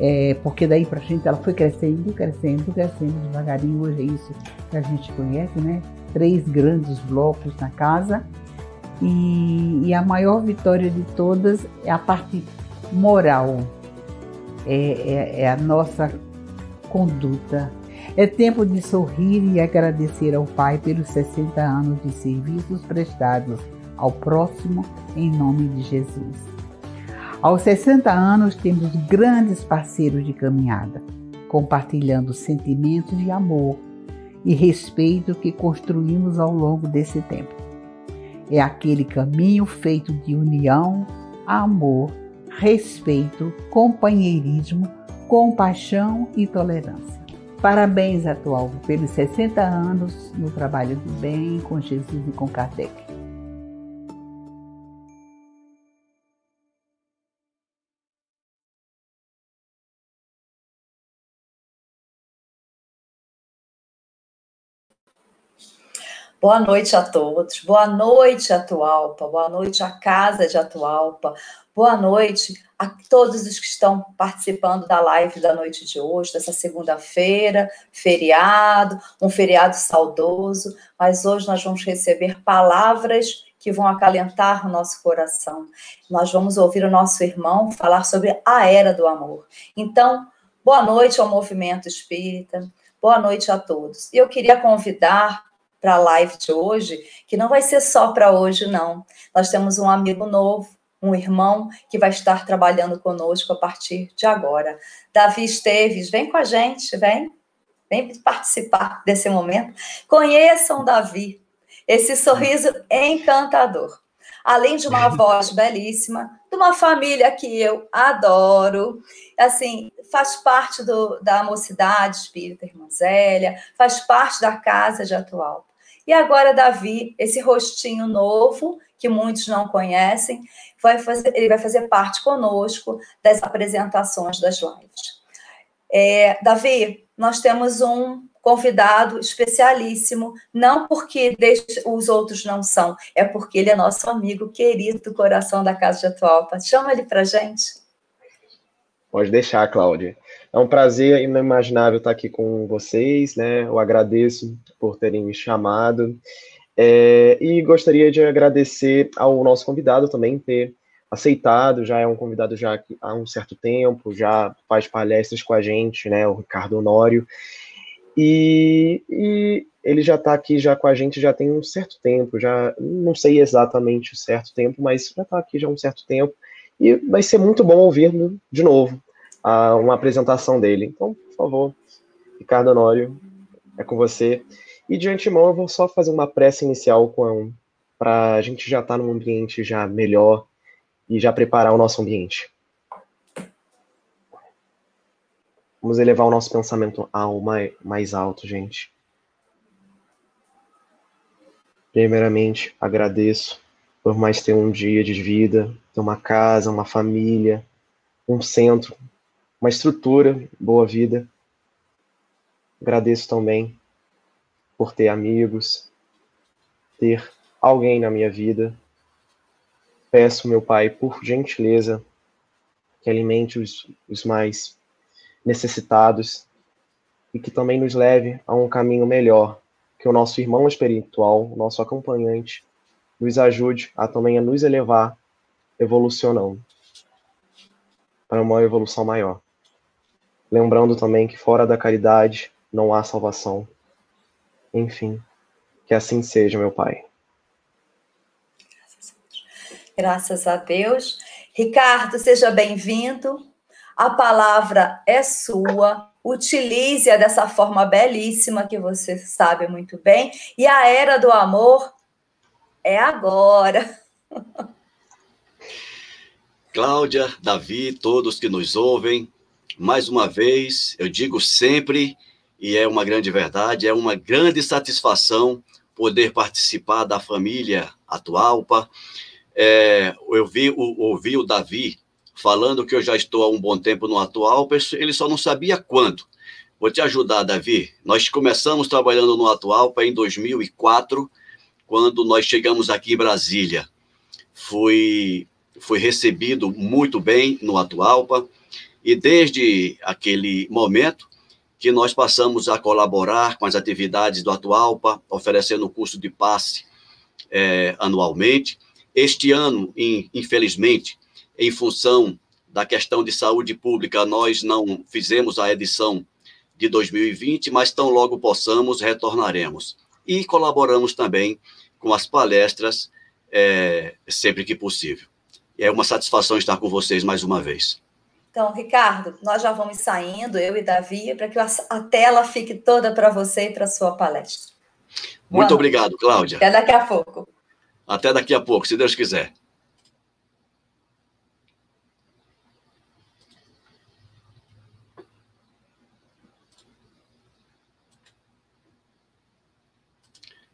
é, porque daí para frente ela foi crescendo, crescendo, crescendo devagarinho. Hoje é isso que a gente conhece, né? Três grandes blocos na casa. E, e a maior vitória de todas é a parte moral, é, é, é a nossa conduta. É tempo de sorrir e agradecer ao Pai pelos 60 anos de serviços prestados ao próximo em nome de Jesus. Aos 60 anos, temos grandes parceiros de caminhada, compartilhando sentimentos de amor e respeito que construímos ao longo desse tempo. É aquele caminho feito de união, amor, respeito, companheirismo, compaixão e tolerância. Parabéns, atual, pelos 60 anos no trabalho do bem com Jesus e com Kardec. Boa noite a todos, boa noite Atualpa, boa noite à Casa de Atualpa, boa noite a todos os que estão participando da live da noite de hoje, dessa segunda-feira, feriado, um feriado saudoso, mas hoje nós vamos receber palavras que vão acalentar o nosso coração. Nós vamos ouvir o nosso irmão falar sobre a era do amor. Então, boa noite ao movimento espírita, boa noite a todos. E eu queria convidar para a live de hoje, que não vai ser só para hoje, não. Nós temos um amigo novo, um irmão que vai estar trabalhando conosco a partir de agora. Davi Esteves, vem com a gente, vem. Vem participar desse momento. Conheçam Davi, esse sorriso encantador. Além de uma voz belíssima, de uma família que eu adoro, assim, faz parte do, da mocidade espírita Irmã Zélia, faz parte da casa de atual. E agora, Davi, esse rostinho novo, que muitos não conhecem, vai fazer, ele vai fazer parte conosco das apresentações das lives. É, Davi, nós temos um convidado especialíssimo, não porque os outros não são, é porque ele é nosso amigo querido do coração da Casa de Atualpa. Chama ele para gente. Pode deixar, Cláudia. É um prazer inimaginável estar aqui com vocês, né? Eu agradeço por terem me chamado. É, e gostaria de agradecer ao nosso convidado também ter aceitado, já é um convidado já há um certo tempo, já faz palestras com a gente, né? O Ricardo Honório. E, e ele já está aqui já com a gente já tem um certo tempo, já não sei exatamente o certo tempo, mas já está aqui já há um certo tempo. E vai ser muito bom ouvir de novo a, uma apresentação dele. Então, por favor, Ricardo Honório, é com você. E de antemão eu vou só fazer uma prece inicial para a gente já estar tá num ambiente já melhor e já preparar o nosso ambiente. Vamos elevar o nosso pensamento ao mais, mais alto, gente. Primeiramente, agradeço por mais ter um dia de vida, ter uma casa, uma família, um centro, uma estrutura, boa vida. Agradeço também por ter amigos, ter alguém na minha vida. Peço, meu Pai, por gentileza, que alimente os, os mais necessitados e que também nos leve a um caminho melhor, que o nosso irmão espiritual, nosso acompanhante, nos ajude a também a nos elevar, evolucionando para uma evolução maior. Lembrando também que fora da caridade não há salvação. Enfim, que assim seja, meu Pai. Graças a Deus. Ricardo, seja bem-vindo. A palavra é sua. Utilize-a dessa forma belíssima que você sabe muito bem. E a era do amor é agora. Cláudia, Davi, todos que nos ouvem, mais uma vez, eu digo sempre, e é uma grande verdade, é uma grande satisfação poder participar da família Atualpa. É, eu vi, ouvi o Davi falando que eu já estou há um bom tempo no Atualpa, ele só não sabia quando. Vou te ajudar, Davi. Nós começamos trabalhando no Atualpa em 2004, quando nós chegamos aqui em Brasília. Fui foi recebido muito bem no Atualpa, e desde aquele momento que nós passamos a colaborar com as atividades do Atualpa, oferecendo o curso de passe é, anualmente. Este ano, infelizmente, em função da questão de saúde pública, nós não fizemos a edição de 2020, mas tão logo possamos, retornaremos. E colaboramos também com as palestras é, sempre que possível. É uma satisfação estar com vocês mais uma vez. Então, Ricardo, nós já vamos saindo, eu e Davi, para que a tela fique toda para você e para a sua palestra. Muito obrigado, Cláudia. Até daqui a pouco. Até daqui a pouco, se Deus quiser.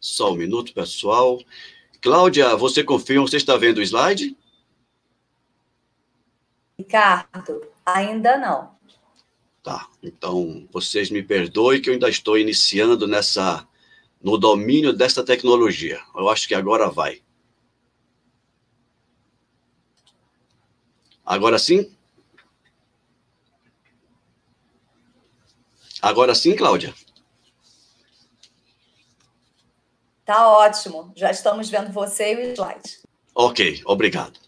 Só um minuto, pessoal. Cláudia, você confirma, você está vendo o slide? Ricardo, ainda não. Tá, então vocês me perdoem que eu ainda estou iniciando nessa no domínio dessa tecnologia. Eu acho que agora vai. Agora sim? Agora sim, Cláudia? Tá ótimo. Já estamos vendo você e o slide. Ok, obrigado.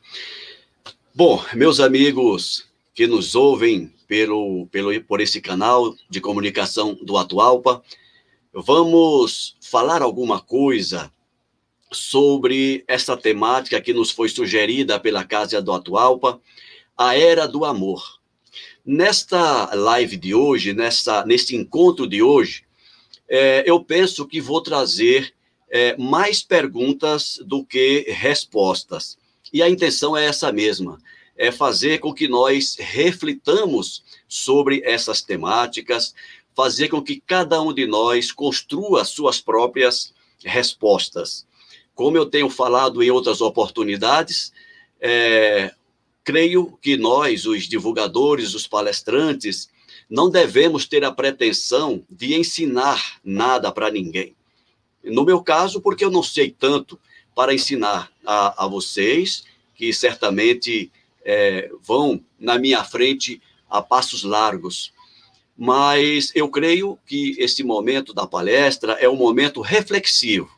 Bom, meus amigos que nos ouvem pelo, pelo, por esse canal de comunicação do Atualpa, vamos falar alguma coisa sobre essa temática que nos foi sugerida pela Casa do Atualpa, a Era do Amor. Nesta live de hoje, nessa, neste encontro de hoje, é, eu penso que vou trazer é, mais perguntas do que respostas. E a intenção é essa mesma: é fazer com que nós reflitamos sobre essas temáticas, fazer com que cada um de nós construa suas próprias respostas. Como eu tenho falado em outras oportunidades, é, creio que nós, os divulgadores, os palestrantes, não devemos ter a pretensão de ensinar nada para ninguém. No meu caso, porque eu não sei tanto para ensinar a, a vocês, que certamente é, vão na minha frente a passos largos. Mas eu creio que esse momento da palestra é um momento reflexivo.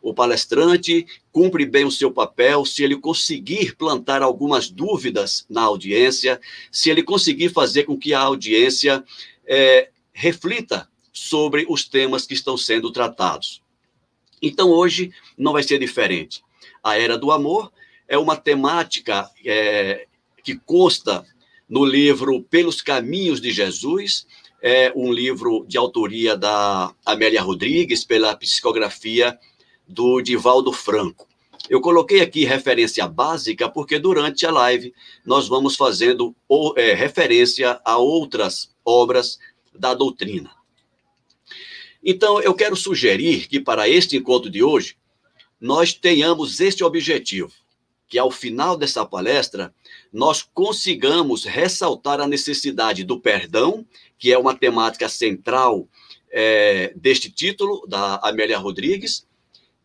O palestrante cumpre bem o seu papel se ele conseguir plantar algumas dúvidas na audiência, se ele conseguir fazer com que a audiência é, reflita sobre os temas que estão sendo tratados. Então, hoje não vai ser diferente. A Era do Amor é uma temática é, que consta no livro Pelos Caminhos de Jesus, é um livro de autoria da Amélia Rodrigues, pela psicografia do Divaldo Franco. Eu coloquei aqui referência básica porque durante a live nós vamos fazendo é, referência a outras obras da doutrina. Então, eu quero sugerir que para este encontro de hoje, nós tenhamos este objetivo, que ao final dessa palestra, nós consigamos ressaltar a necessidade do perdão, que é uma temática central é, deste título, da Amélia Rodrigues,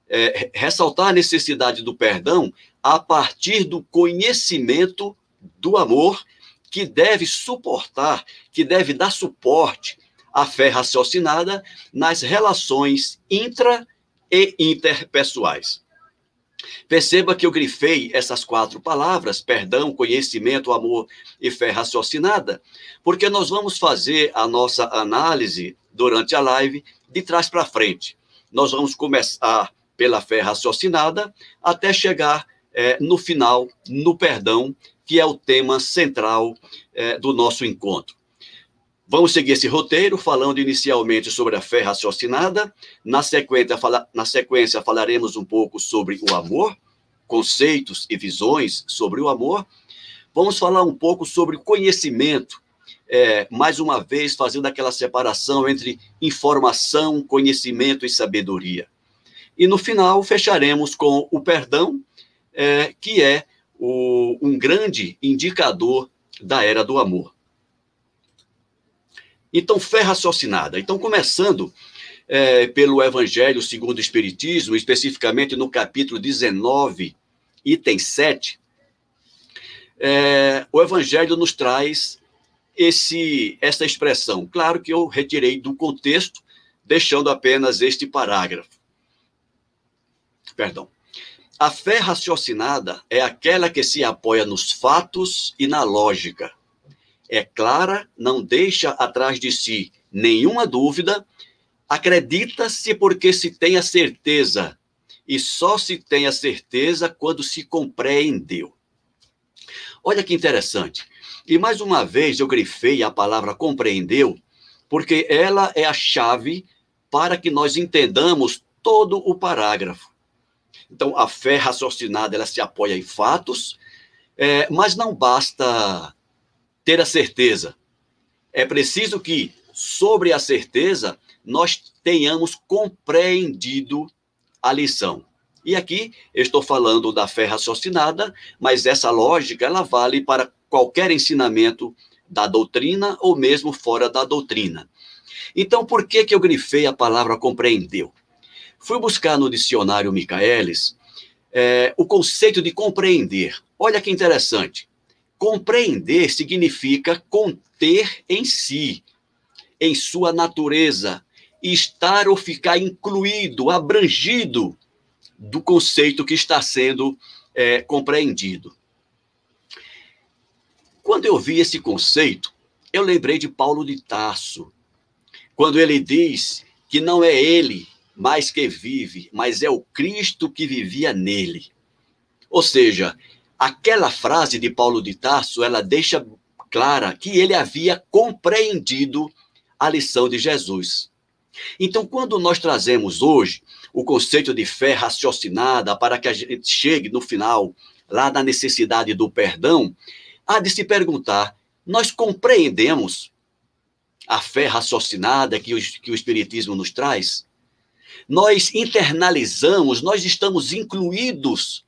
é, ressaltar a necessidade do perdão a partir do conhecimento do amor que deve suportar, que deve dar suporte à fé raciocinada nas relações intra e interpessoais. Perceba que eu grifei essas quatro palavras: perdão, conhecimento, amor e fé raciocinada, porque nós vamos fazer a nossa análise durante a live de trás para frente. Nós vamos começar pela fé raciocinada até chegar é, no final, no perdão, que é o tema central é, do nosso encontro. Vamos seguir esse roteiro, falando inicialmente sobre a fé raciocinada. Na sequência, fala, na sequência, falaremos um pouco sobre o amor, conceitos e visões sobre o amor. Vamos falar um pouco sobre conhecimento, é, mais uma vez fazendo aquela separação entre informação, conhecimento e sabedoria. E no final, fecharemos com o perdão, é, que é o, um grande indicador da era do amor. Então, fé raciocinada. Então, começando é, pelo Evangelho segundo o Espiritismo, especificamente no capítulo 19, item 7, é, o Evangelho nos traz esse, essa expressão. Claro que eu retirei do contexto, deixando apenas este parágrafo. Perdão. A fé raciocinada é aquela que se apoia nos fatos e na lógica é clara, não deixa atrás de si nenhuma dúvida, acredita-se porque se tem a certeza, e só se tem a certeza quando se compreendeu. Olha que interessante. E mais uma vez eu grifei a palavra compreendeu, porque ela é a chave para que nós entendamos todo o parágrafo. Então, a fé raciocinada, ela se apoia em fatos, é, mas não basta ter a certeza. É preciso que, sobre a certeza, nós tenhamos compreendido a lição. E aqui estou falando da fé raciocinada, mas essa lógica ela vale para qualquer ensinamento da doutrina ou mesmo fora da doutrina. Então, por que, que eu grifei a palavra compreendeu? Fui buscar no dicionário Michaelis é, o conceito de compreender. Olha que interessante. Compreender significa conter em si, em sua natureza, estar ou ficar incluído, abrangido do conceito que está sendo é, compreendido. Quando eu vi esse conceito, eu lembrei de Paulo de Tarso, quando ele diz que não é ele mais que vive, mas é o Cristo que vivia nele. Ou seja, aquela frase de Paulo de Tarso, ela deixa clara que ele havia compreendido a lição de Jesus. Então, quando nós trazemos hoje o conceito de fé raciocinada para que a gente chegue no final lá na necessidade do perdão, há de se perguntar: nós compreendemos a fé raciocinada que o, que o Espiritismo nos traz? Nós internalizamos, nós estamos incluídos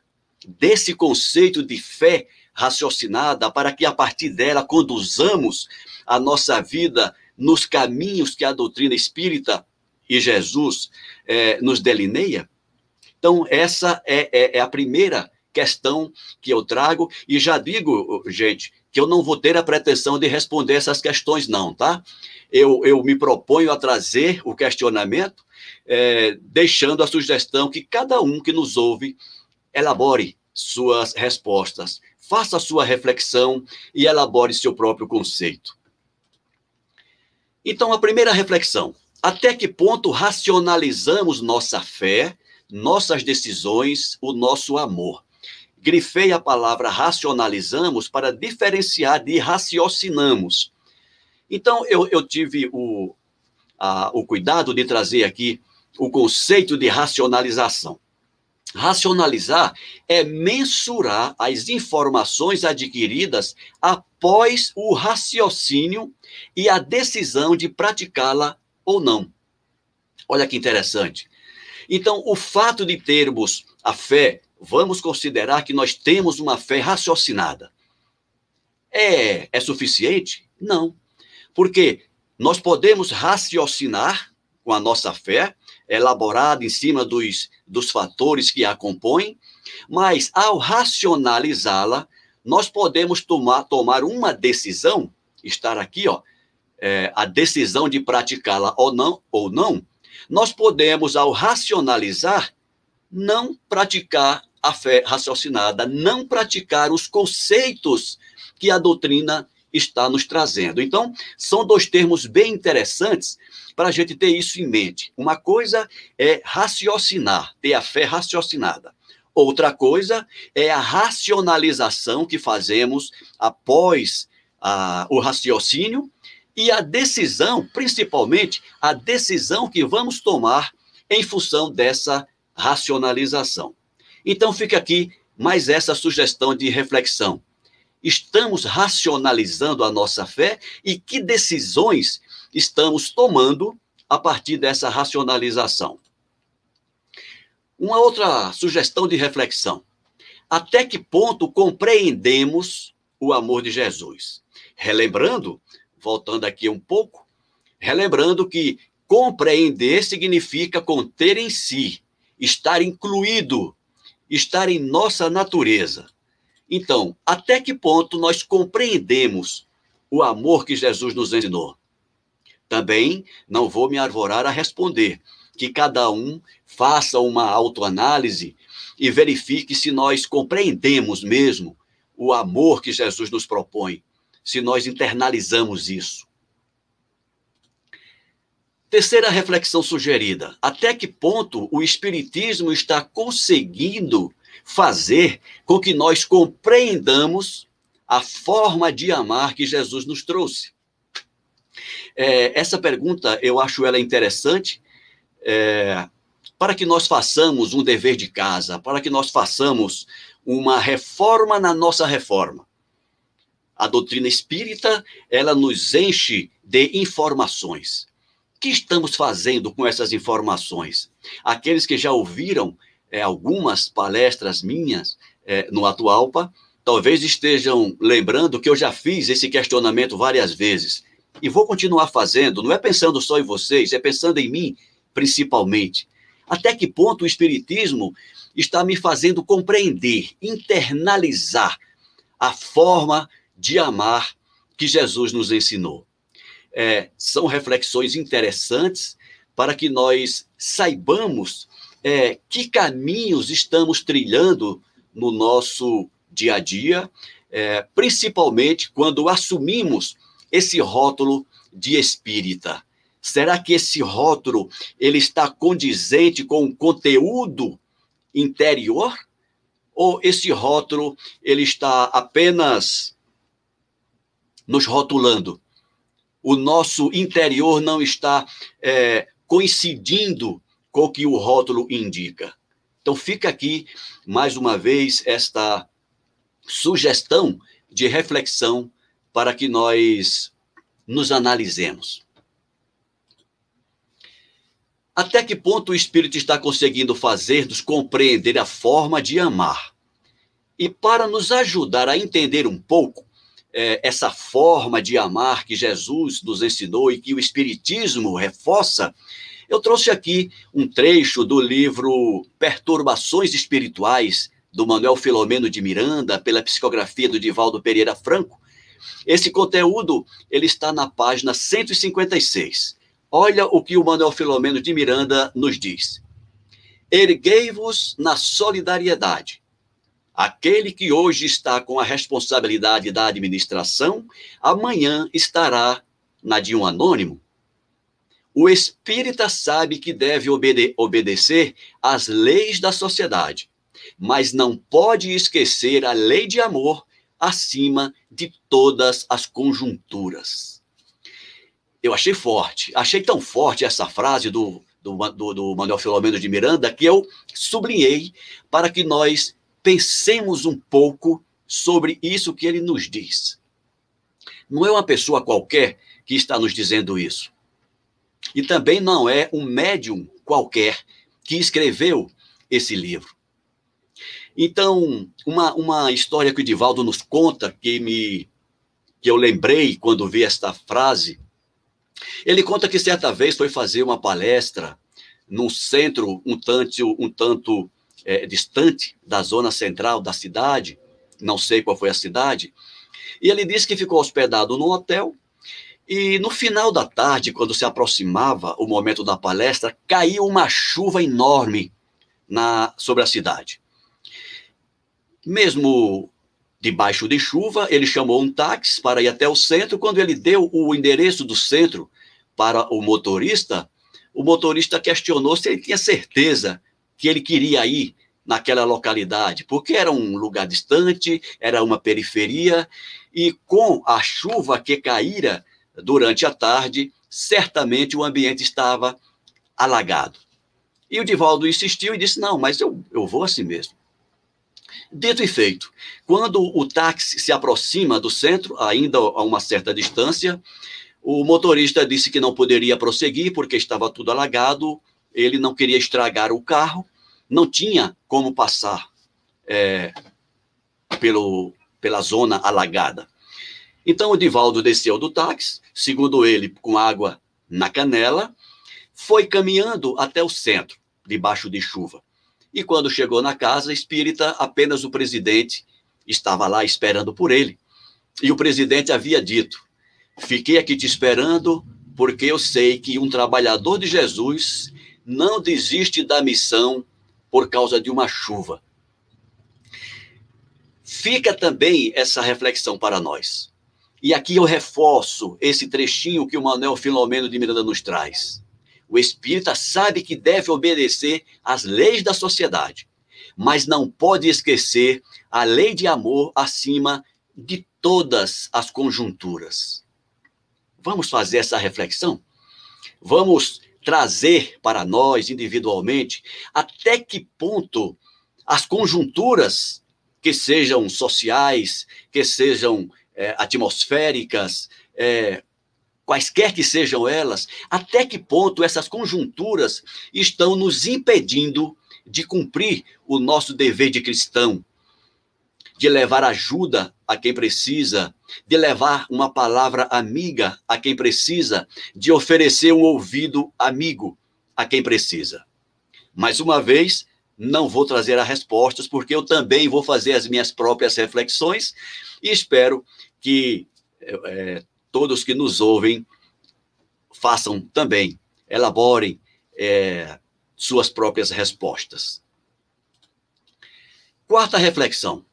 desse conceito de fé raciocinada para que a partir dela conduzamos a nossa vida nos caminhos que a doutrina espírita e Jesus é, nos delineia? Então, essa é, é, é, a primeira questão que eu trago, e já digo, gente, que eu não vou ter a pretensão de responder essas questões, não, tá? Eu, eu me proponho a trazer o questionamento, é, deixando a sugestão que cada um que nos ouve elabore suas respostas, faça sua reflexão e elabore seu próprio conceito. Então, a primeira reflexão: até que ponto racionalizamos nossa fé, nossas decisões, o nosso amor? Grifei a palavra racionalizamos para diferenciar de raciocinamos. Então, eu, eu tive o, a, o cuidado de trazer aqui o conceito de racionalização. Racionalizar é mensurar as informações adquiridas após o raciocínio e a decisão de praticá-la ou não. Olha que interessante. Então, o fato de termos a fé, vamos considerar que nós temos uma fé raciocinada. É, é suficiente? Não. Porque nós podemos raciocinar com a nossa fé, elaborada em cima dos, dos fatores que a compõem, mas ao racionalizá-la, nós podemos tomar, tomar uma decisão, estar aqui, ó, é, a decisão de praticá-la ou não, ou não, nós podemos, ao racionalizar, não praticar a fé raciocinada, não praticar os conceitos que a doutrina está nos trazendo. Então, são dois termos bem interessantes para a gente ter isso em mente. Uma coisa é raciocinar, ter a fé raciocinada. Outra coisa é a racionalização que fazemos após a, o raciocínio e a decisão, principalmente a decisão que vamos tomar em função dessa racionalização. Então fica aqui mais essa sugestão de reflexão. Estamos racionalizando a nossa fé e que decisões estamos tomando a partir dessa racionalização? Uma outra sugestão de reflexão. Até que ponto compreendemos o amor de Jesus? Relembrando, voltando aqui um pouco, relembrando que compreender significa conter em si, estar incluído, estar em nossa natureza. Então, até que ponto nós compreendemos o amor que Jesus nos ensinou? Também não vou me arvorar a responder, que cada um faça uma autoanálise e verifique se nós compreendemos mesmo o amor que Jesus nos propõe, se nós internalizamos isso. Terceira reflexão sugerida: até que ponto o Espiritismo está conseguindo fazer com que nós compreendamos a forma de amar que Jesus nos trouxe? É, essa pergunta eu acho ela interessante é, para que nós façamos um dever de casa, para que nós façamos uma reforma na nossa reforma. A doutrina espírita, ela nos enche de informações. O que estamos fazendo com essas informações? Aqueles que já ouviram é, algumas palestras minhas é, no Atualpa, talvez estejam lembrando que eu já fiz esse questionamento várias vezes. E vou continuar fazendo, não é pensando só em vocês, é pensando em mim, principalmente. Até que ponto o Espiritismo está me fazendo compreender, internalizar a forma de amar que Jesus nos ensinou. É, são reflexões interessantes para que nós saibamos é, que caminhos estamos trilhando no nosso dia a dia, é, principalmente quando assumimos esse rótulo de espírita? Será que esse rótulo ele está condizente com o conteúdo interior? Ou esse rótulo ele está apenas nos rotulando? O nosso interior não está é, coincidindo com o que o rótulo indica. Então fica aqui mais uma vez esta sugestão de reflexão para que nós nos analisemos. Até que ponto o Espírito está conseguindo fazer-nos compreender a forma de amar? E para nos ajudar a entender um pouco é, essa forma de amar que Jesus nos ensinou e que o Espiritismo reforça, eu trouxe aqui um trecho do livro Perturbações Espirituais, do Manuel Filomeno de Miranda, pela psicografia do Divaldo Pereira Franco, esse conteúdo ele está na página 156. Olha o que o Manuel Filomeno de Miranda nos diz. Erguei-vos na solidariedade. Aquele que hoje está com a responsabilidade da administração, amanhã estará na de um anônimo. O espírita sabe que deve obede obedecer às leis da sociedade, mas não pode esquecer a lei de amor acima de todas as conjunturas. Eu achei forte, achei tão forte essa frase do, do, do, do Manuel Filomeno de Miranda que eu sublinhei para que nós pensemos um pouco sobre isso que ele nos diz. Não é uma pessoa qualquer que está nos dizendo isso. E também não é um médium qualquer que escreveu esse livro. Então, uma, uma história que o Divaldo nos conta, que, me, que eu lembrei quando vi esta frase, Ele conta que certa vez foi fazer uma palestra num centro um tanto, um tanto é, distante da zona central da cidade, não sei qual foi a cidade, e ele disse que ficou hospedado num hotel e no final da tarde, quando se aproximava o momento da palestra, caiu uma chuva enorme na, sobre a cidade. Mesmo debaixo de chuva, ele chamou um táxi para ir até o centro. Quando ele deu o endereço do centro para o motorista, o motorista questionou se ele tinha certeza que ele queria ir naquela localidade, porque era um lugar distante, era uma periferia, e com a chuva que caíra durante a tarde, certamente o ambiente estava alagado. E o Divaldo insistiu e disse: Não, mas eu, eu vou assim mesmo. Dito e feito, quando o táxi se aproxima do centro, ainda a uma certa distância, o motorista disse que não poderia prosseguir porque estava tudo alagado, ele não queria estragar o carro, não tinha como passar é, pelo, pela zona alagada. Então o Divaldo desceu do táxi, segundo ele, com água na canela, foi caminhando até o centro, debaixo de chuva. E quando chegou na casa espírita, apenas o presidente estava lá esperando por ele. E o presidente havia dito: Fiquei aqui te esperando, porque eu sei que um trabalhador de Jesus não desiste da missão por causa de uma chuva. Fica também essa reflexão para nós. E aqui eu reforço esse trechinho que o Manuel Filomeno de Miranda nos traz. O espírita sabe que deve obedecer às leis da sociedade, mas não pode esquecer a lei de amor acima de todas as conjunturas. Vamos fazer essa reflexão? Vamos trazer para nós individualmente até que ponto as conjunturas que sejam sociais, que sejam é, atmosféricas, é, quaisquer que sejam elas, até que ponto essas conjunturas estão nos impedindo de cumprir o nosso dever de cristão, de levar ajuda a quem precisa, de levar uma palavra amiga a quem precisa, de oferecer um ouvido amigo a quem precisa. Mais uma vez, não vou trazer as respostas, porque eu também vou fazer as minhas próprias reflexões e espero que é, todos que nos ouvem façam também, elaborem é, suas próprias respostas. Quarta reflexão.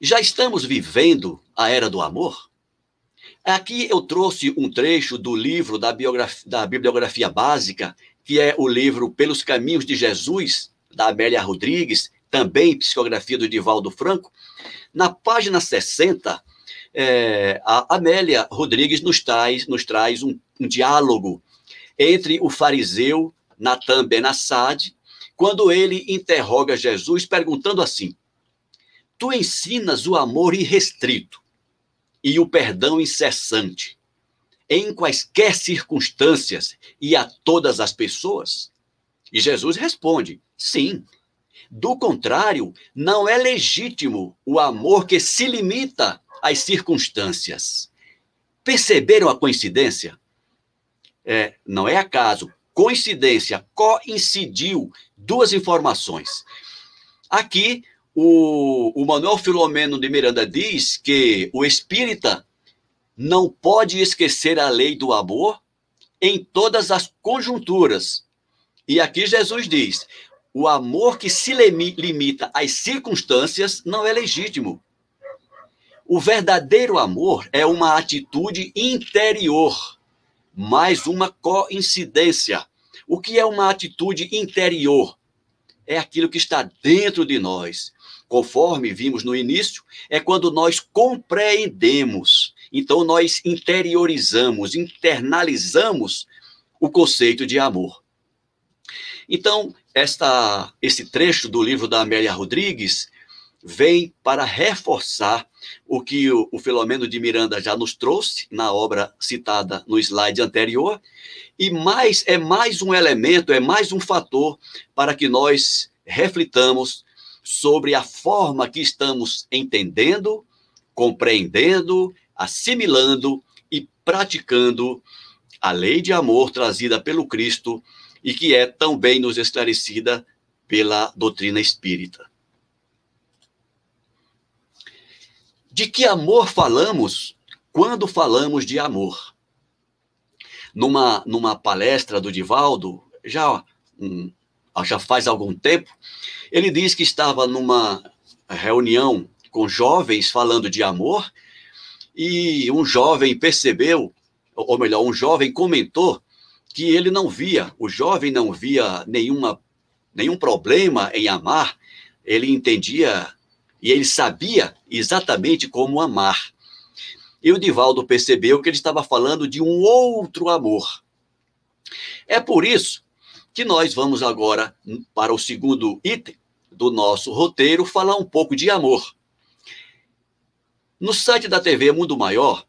Já estamos vivendo a era do amor? Aqui eu trouxe um trecho do livro da, da bibliografia básica, que é o livro Pelos Caminhos de Jesus, da Amélia Rodrigues, também psicografia do Divaldo Franco. Na página 60, é, a Amélia Rodrigues nos traz, nos traz um, um diálogo entre o fariseu Natan Benassad, quando ele interroga Jesus, perguntando assim: Tu ensinas o amor irrestrito e o perdão incessante em quaisquer circunstâncias e a todas as pessoas? E Jesus responde: Sim. Do contrário, não é legítimo o amor que se limita as circunstâncias. Perceberam a coincidência? É, não é acaso. Coincidência, coincidiu duas informações. Aqui, o, o Manuel Filomeno de Miranda diz que o espírita não pode esquecer a lei do amor em todas as conjunturas. E aqui Jesus diz: o amor que se limita às circunstâncias não é legítimo. O verdadeiro amor é uma atitude interior, mais uma coincidência. O que é uma atitude interior? É aquilo que está dentro de nós. Conforme vimos no início, é quando nós compreendemos. Então, nós interiorizamos, internalizamos o conceito de amor. Então, esta, esse trecho do livro da Amélia Rodrigues vem para reforçar o que o, o Filomeno de Miranda já nos trouxe na obra citada no slide anterior, e mais é mais um elemento, é mais um fator para que nós reflitamos sobre a forma que estamos entendendo, compreendendo, assimilando e praticando a lei de amor trazida pelo Cristo e que é tão bem nos esclarecida pela doutrina espírita. De que amor falamos quando falamos de amor? Numa, numa palestra do Divaldo, já, um, já faz algum tempo, ele diz que estava numa reunião com jovens falando de amor e um jovem percebeu, ou melhor, um jovem comentou que ele não via, o jovem não via nenhuma, nenhum problema em amar, ele entendia e ele sabia exatamente como amar. E o Divaldo percebeu que ele estava falando de um outro amor. É por isso que nós vamos agora para o segundo item do nosso roteiro falar um pouco de amor. No site da TV Mundo Maior,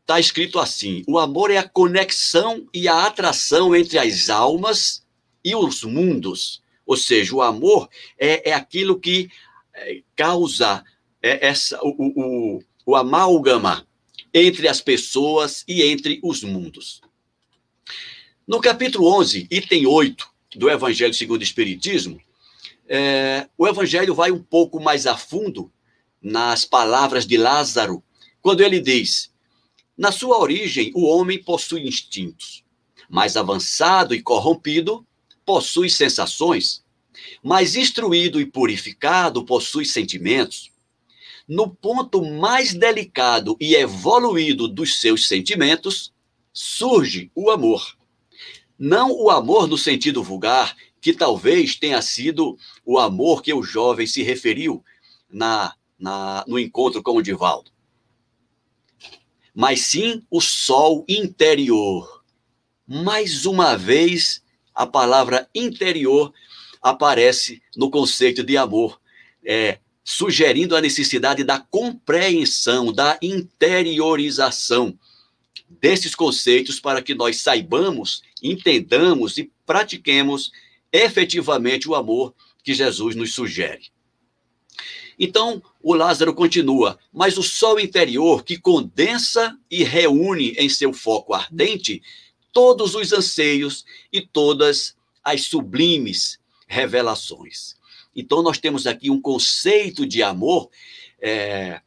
está escrito assim: o amor é a conexão e a atração entre as almas e os mundos. Ou seja, o amor é, é aquilo que causa é, essa, o, o, o amálgama entre as pessoas e entre os mundos. No capítulo 11, item 8 do Evangelho segundo o Espiritismo, é, o Evangelho vai um pouco mais a fundo nas palavras de Lázaro, quando ele diz: Na sua origem, o homem possui instintos. Mais avançado e corrompido, possui sensações. Mais instruído e purificado, possui sentimentos. No ponto mais delicado e evoluído dos seus sentimentos, surge o amor. Não o amor no sentido vulgar, que talvez tenha sido o amor que o jovem se referiu na na, no encontro com o Divaldo. Mas sim o sol interior. Mais uma vez, a palavra interior aparece no conceito de amor, é, sugerindo a necessidade da compreensão, da interiorização desses conceitos para que nós saibamos, entendamos e pratiquemos efetivamente o amor que Jesus nos sugere. Então, o Lázaro continua, mas o sol interior que condensa e reúne em seu foco ardente todos os anseios e todas as sublimes revelações. Então, nós temos aqui um conceito de amor é,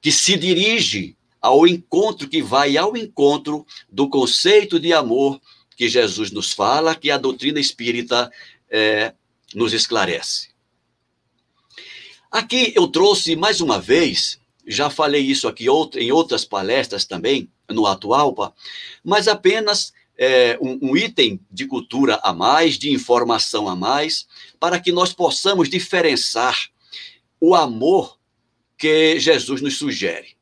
que se dirige ao encontro, que vai ao encontro do conceito de amor que Jesus nos fala, que a doutrina espírita é, nos esclarece. Aqui eu trouxe mais uma vez, já falei isso aqui em outras palestras também, no Atualpa, mas apenas é, um, um, item de cultura a mais, de informação a mais, para que nós possamos diferenciar o amor que Jesus nos sugere.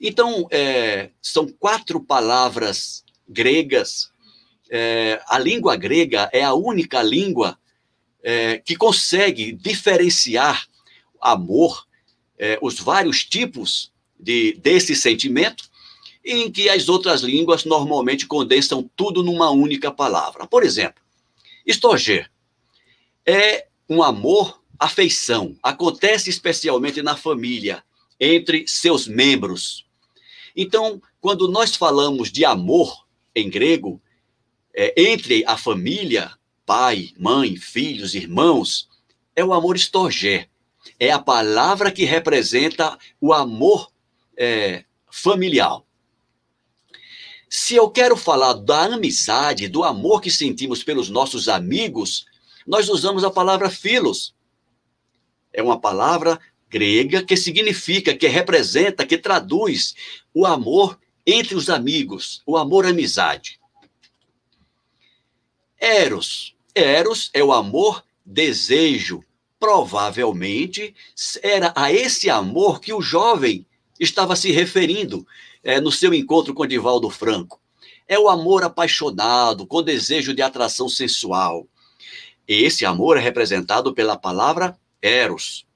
Então, é, são quatro palavras gregas. É, a língua grega é a única língua é, que consegue diferenciar amor, é, os vários tipos de, desse sentimento, em que as outras línguas normalmente condensam tudo numa única palavra. Por exemplo, estorger é um amor, afeição, acontece especialmente na família, entre seus membros. Então, quando nós falamos de amor em grego, é, entre a família, pai, mãe, filhos, irmãos, é o amor estorger é a palavra que representa o amor é, familiar. Se eu quero falar da amizade, do amor que sentimos pelos nossos amigos, nós usamos a palavra filos. É uma palavra grega que significa, que representa, que traduz o amor entre os amigos, o amor amizade. Eros. Eros é o amor desejo, provavelmente era a esse amor que o jovem estava se referindo é, no seu encontro com Divaldo Franco. É o amor apaixonado, com desejo de atração sensual. E esse amor é representado pela palavra eros.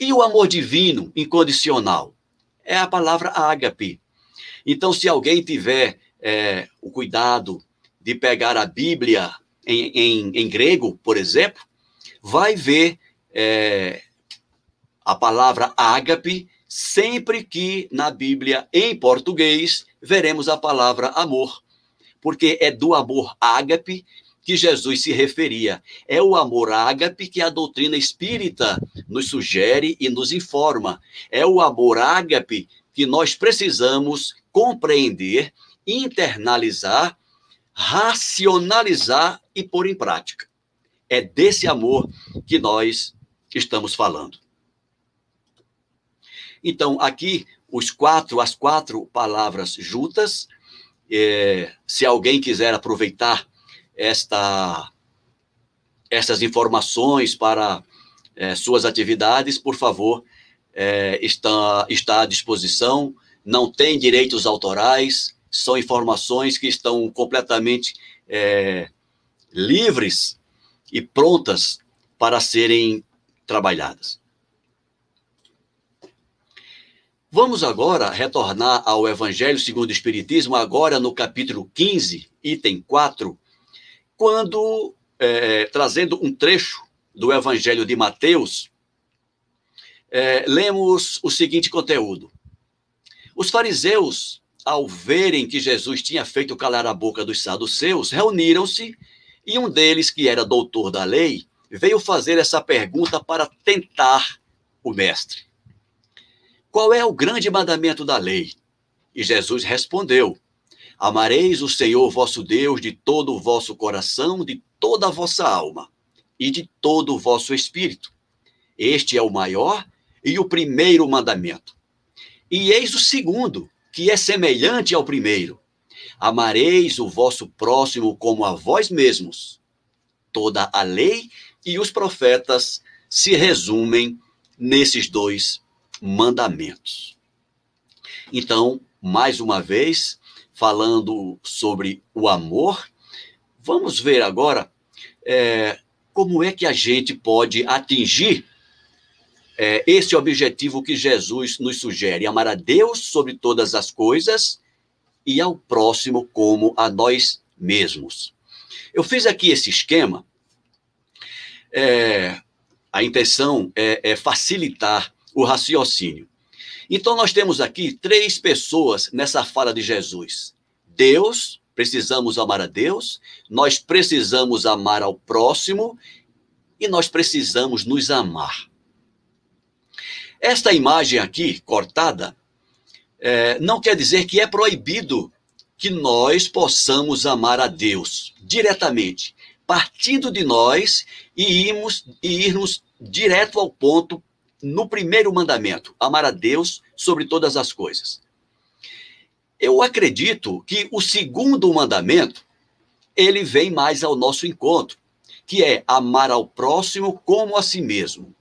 E o amor divino, incondicional, é a palavra ágape. Então, se alguém tiver é, o cuidado de pegar a Bíblia em, em, em grego, por exemplo, vai ver é, a palavra ágape sempre que na Bíblia, em português, veremos a palavra amor, porque é do amor ágape que Jesus se referia. É o amor ágape que a doutrina espírita nos sugere e nos informa. É o amor ágape que nós precisamos compreender, internalizar, racionalizar e pôr em prática. É desse amor que nós estamos falando. Então, aqui, os quatro, as quatro palavras juntas, é, se alguém quiser aproveitar esta, essas informações para é, suas atividades, por favor, é, está, está à disposição, não tem direitos autorais, são informações que estão completamente é, livres e prontas para serem trabalhadas. Vamos agora retornar ao Evangelho segundo o Espiritismo, agora no capítulo 15, item 4, quando, é, trazendo um trecho do Evangelho de Mateus, é, lemos o seguinte conteúdo. Os fariseus, ao verem que Jesus tinha feito calar a boca dos saduceus, reuniram-se e um deles, que era doutor da lei, veio fazer essa pergunta para tentar o mestre. Qual é o grande mandamento da lei? E Jesus respondeu: Amareis o Senhor vosso Deus de todo o vosso coração, de toda a vossa alma e de todo o vosso espírito. Este é o maior e o primeiro mandamento. E eis o segundo, que é semelhante ao primeiro: Amareis o vosso próximo como a vós mesmos. Toda a lei e os profetas se resumem nesses dois mandamentos. Então, mais uma vez, falando sobre o amor, vamos ver agora é, como é que a gente pode atingir é, esse objetivo que Jesus nos sugere: amar a Deus sobre todas as coisas e ao próximo como a nós mesmos. Eu fiz aqui esse esquema. É, a intenção é, é facilitar o raciocínio. Então, nós temos aqui três pessoas nessa fala de Jesus: Deus, precisamos amar a Deus, nós precisamos amar ao próximo e nós precisamos nos amar. Esta imagem aqui, cortada, é, não quer dizer que é proibido que nós possamos amar a Deus diretamente, partindo de nós e irmos, e irmos direto ao ponto no primeiro mandamento, amar a Deus sobre todas as coisas. Eu acredito que o segundo mandamento, ele vem mais ao nosso encontro, que é amar ao próximo como a si mesmo.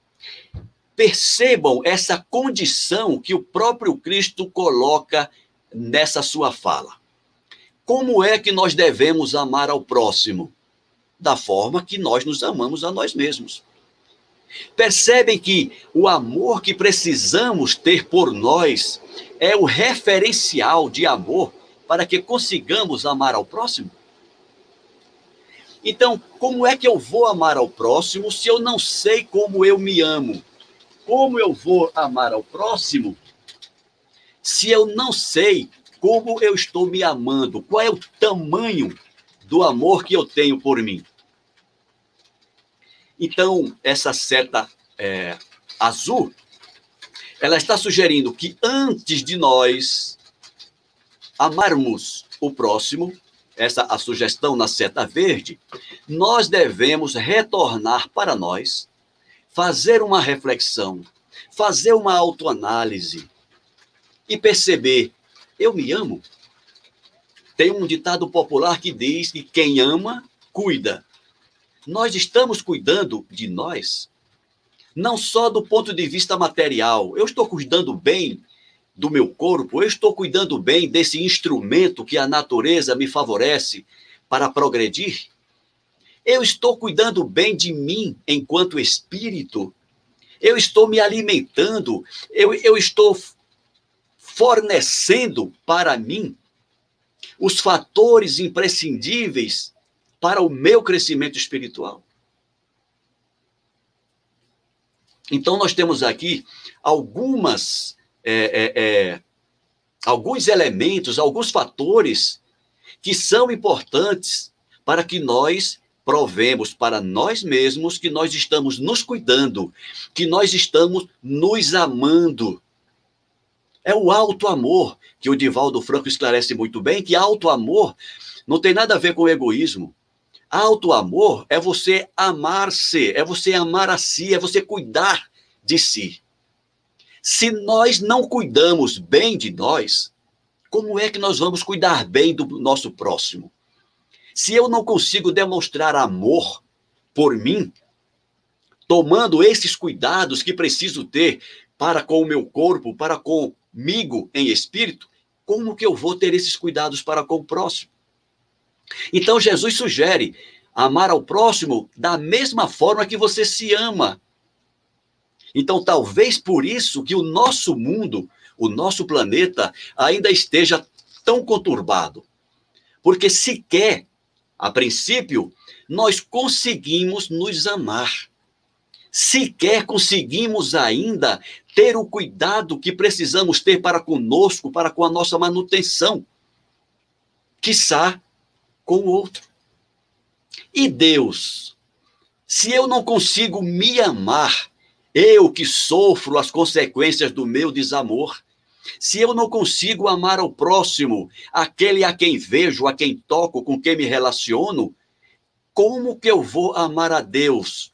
Percebam essa condição que o próprio Cristo coloca nessa sua fala. Como é que nós devemos amar ao próximo? Da forma que nós nos amamos a nós mesmos. Percebem que o amor que precisamos ter por nós é o referencial de amor para que consigamos amar ao próximo? Então, como é que eu vou amar ao próximo se eu não sei como eu me amo? Como eu vou amar ao próximo se eu não sei como eu estou me amando? Qual é o tamanho do amor que eu tenho por mim? Então, essa seta é, azul, ela está sugerindo que antes de nós amarmos o próximo, essa a sugestão na seta verde, nós devemos retornar para nós, fazer uma reflexão, fazer uma autoanálise e perceber: eu me amo? Tem um ditado popular que diz que quem ama, cuida. Nós estamos cuidando de nós, não só do ponto de vista material. Eu estou cuidando bem do meu corpo, eu estou cuidando bem desse instrumento que a natureza me favorece para progredir. Eu estou cuidando bem de mim enquanto espírito. Eu estou me alimentando, eu, eu estou fornecendo para mim os fatores imprescindíveis para o meu crescimento espiritual. Então, nós temos aqui algumas é, é, é, alguns elementos, alguns fatores que são importantes para que nós provemos para nós mesmos que nós estamos nos cuidando, que nós estamos nos amando. É o alto amor, que o Divaldo Franco esclarece muito bem, que alto amor não tem nada a ver com egoísmo. Alto amor é você amar-se, é você amar a si, é você cuidar de si. Se nós não cuidamos bem de nós, como é que nós vamos cuidar bem do nosso próximo? Se eu não consigo demonstrar amor por mim, tomando esses cuidados que preciso ter para com o meu corpo, para comigo em espírito, como que eu vou ter esses cuidados para com o próximo? Então Jesus sugere amar ao próximo da mesma forma que você se ama. Então talvez por isso que o nosso mundo, o nosso planeta ainda esteja tão conturbado. Porque sequer a princípio, nós conseguimos nos amar. Sequer conseguimos ainda ter o cuidado que precisamos ter para conosco, para com a nossa manutenção. Quiçá com o outro. E Deus, se eu não consigo me amar, eu que sofro as consequências do meu desamor, se eu não consigo amar ao próximo, aquele a quem vejo, a quem toco, com quem me relaciono, como que eu vou amar a Deus?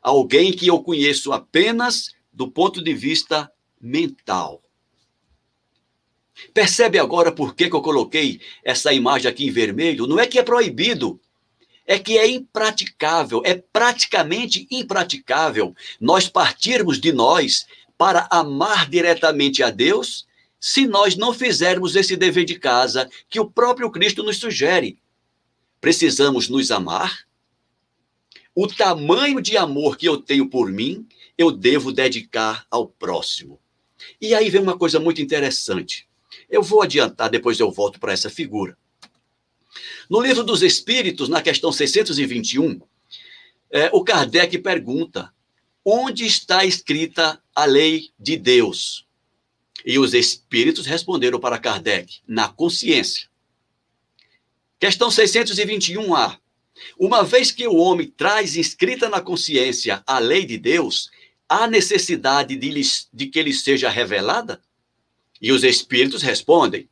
Alguém que eu conheço apenas do ponto de vista mental. Percebe agora por que, que eu coloquei essa imagem aqui em vermelho? Não é que é proibido, é que é impraticável, é praticamente impraticável nós partirmos de nós para amar diretamente a Deus se nós não fizermos esse dever de casa que o próprio Cristo nos sugere. Precisamos nos amar. O tamanho de amor que eu tenho por mim, eu devo dedicar ao próximo. E aí vem uma coisa muito interessante. Eu vou adiantar, depois eu volto para essa figura. No livro dos Espíritos, na questão 621, é, o Kardec pergunta onde está escrita a lei de Deus? E os espíritos responderam para Kardec: na consciência. Questão 621A. Uma vez que o homem traz inscrita na consciência a lei de Deus, há necessidade de, lhe, de que lhe seja revelada? E os espíritos respondem: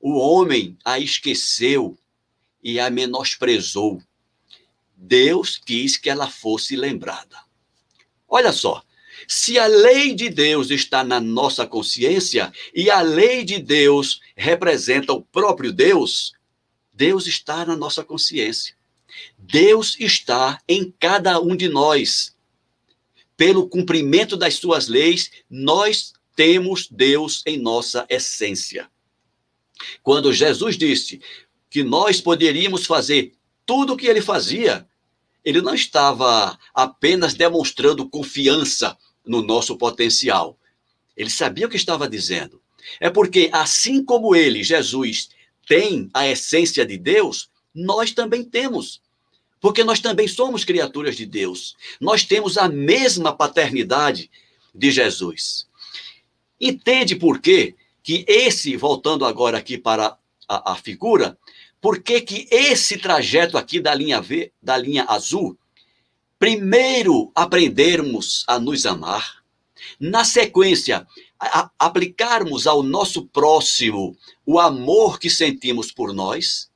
o homem a esqueceu e a menosprezou. Deus quis que ela fosse lembrada. Olha só, se a lei de Deus está na nossa consciência e a lei de Deus representa o próprio Deus, Deus está na nossa consciência. Deus está em cada um de nós. Pelo cumprimento das suas leis, nós temos Deus em nossa essência. Quando Jesus disse que nós poderíamos fazer tudo o que ele fazia, ele não estava apenas demonstrando confiança no nosso potencial. Ele sabia o que estava dizendo. É porque, assim como ele, Jesus, tem a essência de Deus, nós também temos. Porque nós também somos criaturas de Deus. Nós temos a mesma paternidade de Jesus. Entende por quê que esse, voltando agora aqui para a, a figura, por que, que esse trajeto aqui da linha V, da linha azul, primeiro aprendermos a nos amar, na sequência, a, a, aplicarmos ao nosso próximo o amor que sentimos por nós,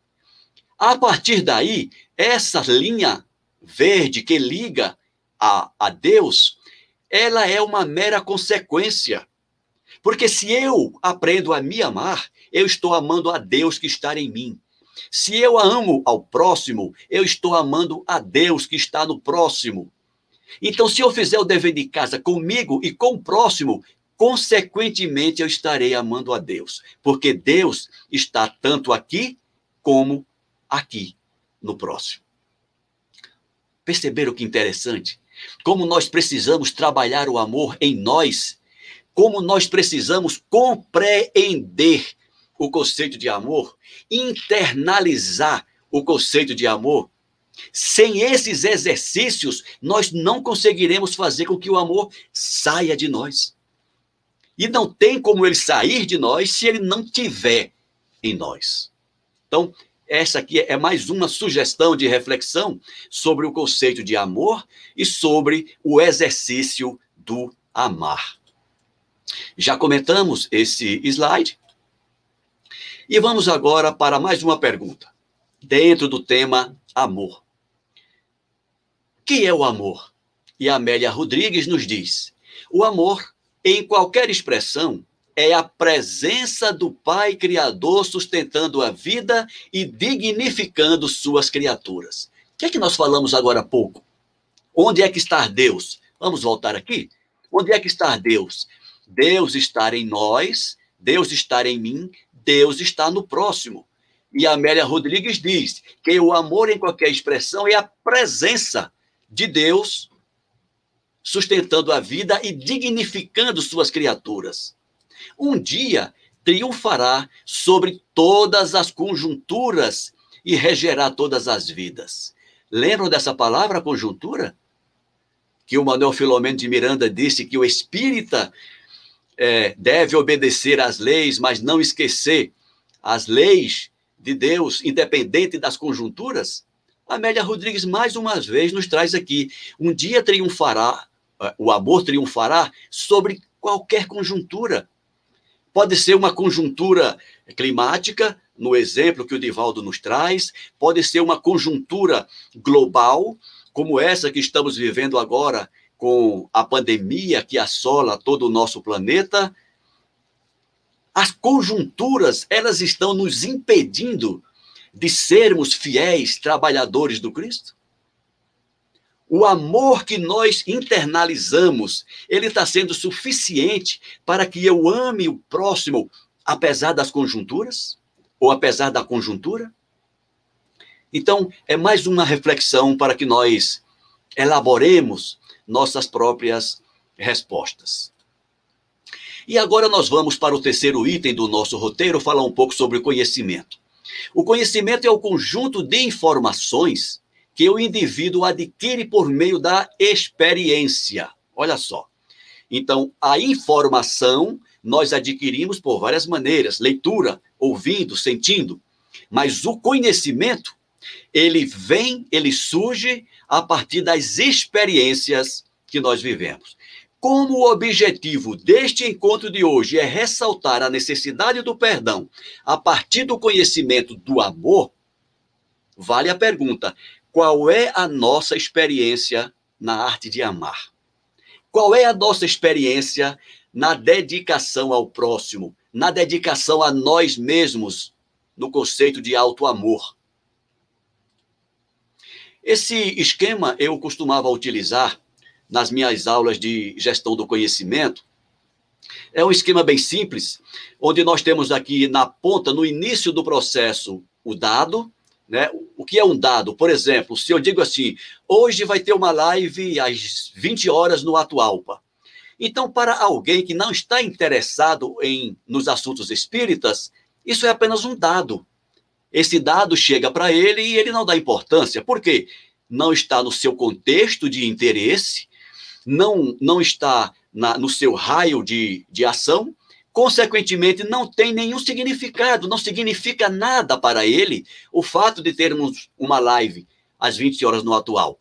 a partir daí, essa linha verde que liga a, a Deus, ela é uma mera consequência. Porque se eu aprendo a me amar, eu estou amando a Deus que está em mim. Se eu amo ao próximo, eu estou amando a Deus que está no próximo. Então, se eu fizer o dever de casa comigo e com o próximo, consequentemente eu estarei amando a Deus, porque Deus está tanto aqui como aqui no próximo. Perceberam que interessante? Como nós precisamos trabalhar o amor em nós, como nós precisamos compreender o conceito de amor, internalizar o conceito de amor. Sem esses exercícios, nós não conseguiremos fazer com que o amor saia de nós. E não tem como ele sair de nós se ele não tiver em nós. Então, essa aqui é mais uma sugestão de reflexão sobre o conceito de amor e sobre o exercício do amar. Já comentamos esse slide. E vamos agora para mais uma pergunta, dentro do tema amor. O que é o amor? E Amélia Rodrigues nos diz: o amor, em qualquer expressão, é a presença do Pai Criador sustentando a vida e dignificando suas criaturas. O que é que nós falamos agora há pouco? Onde é que está Deus? Vamos voltar aqui? Onde é que está Deus? Deus está em nós, Deus está em mim, Deus está no próximo. E Amélia Rodrigues diz que o amor, em qualquer expressão, é a presença de Deus sustentando a vida e dignificando suas criaturas um dia triunfará sobre todas as conjunturas e regerá todas as vidas. Lembram dessa palavra conjuntura? Que o Manuel Filomeno de Miranda disse que o espírita é, deve obedecer às leis, mas não esquecer as leis de Deus, independente das conjunturas? Amélia Rodrigues, mais uma vez, nos traz aqui: um dia triunfará, é, o amor triunfará sobre qualquer conjuntura. Pode ser uma conjuntura climática, no exemplo que o Divaldo nos traz, pode ser uma conjuntura global, como essa que estamos vivendo agora com a pandemia que assola todo o nosso planeta. As conjunturas, elas estão nos impedindo de sermos fiéis trabalhadores do Cristo? o amor que nós internalizamos, ele está sendo suficiente para que eu ame o próximo, apesar das conjunturas? Ou apesar da conjuntura? Então, é mais uma reflexão para que nós elaboremos nossas próprias respostas. E agora nós vamos para o terceiro item do nosso roteiro, falar um pouco sobre o conhecimento. O conhecimento é o conjunto de informações que o indivíduo adquire por meio da experiência. Olha só. Então, a informação nós adquirimos por várias maneiras: leitura, ouvindo, sentindo. Mas o conhecimento, ele vem, ele surge a partir das experiências que nós vivemos. Como o objetivo deste encontro de hoje é ressaltar a necessidade do perdão a partir do conhecimento do amor, vale a pergunta: qual é a nossa experiência na arte de amar? Qual é a nossa experiência na dedicação ao próximo, na dedicação a nós mesmos, no conceito de auto-amor? Esse esquema eu costumava utilizar nas minhas aulas de gestão do conhecimento. É um esquema bem simples, onde nós temos aqui na ponta, no início do processo, o dado, né? O que é um dado? Por exemplo, se eu digo assim, hoje vai ter uma live às 20 horas no Atualpa. Então, para alguém que não está interessado em nos assuntos espíritas, isso é apenas um dado. Esse dado chega para ele e ele não dá importância. Por quê? Não está no seu contexto de interesse, não, não está na, no seu raio de, de ação, consequentemente, não tem nenhum significado, não significa nada para ele o fato de termos uma live às 20 horas no atual.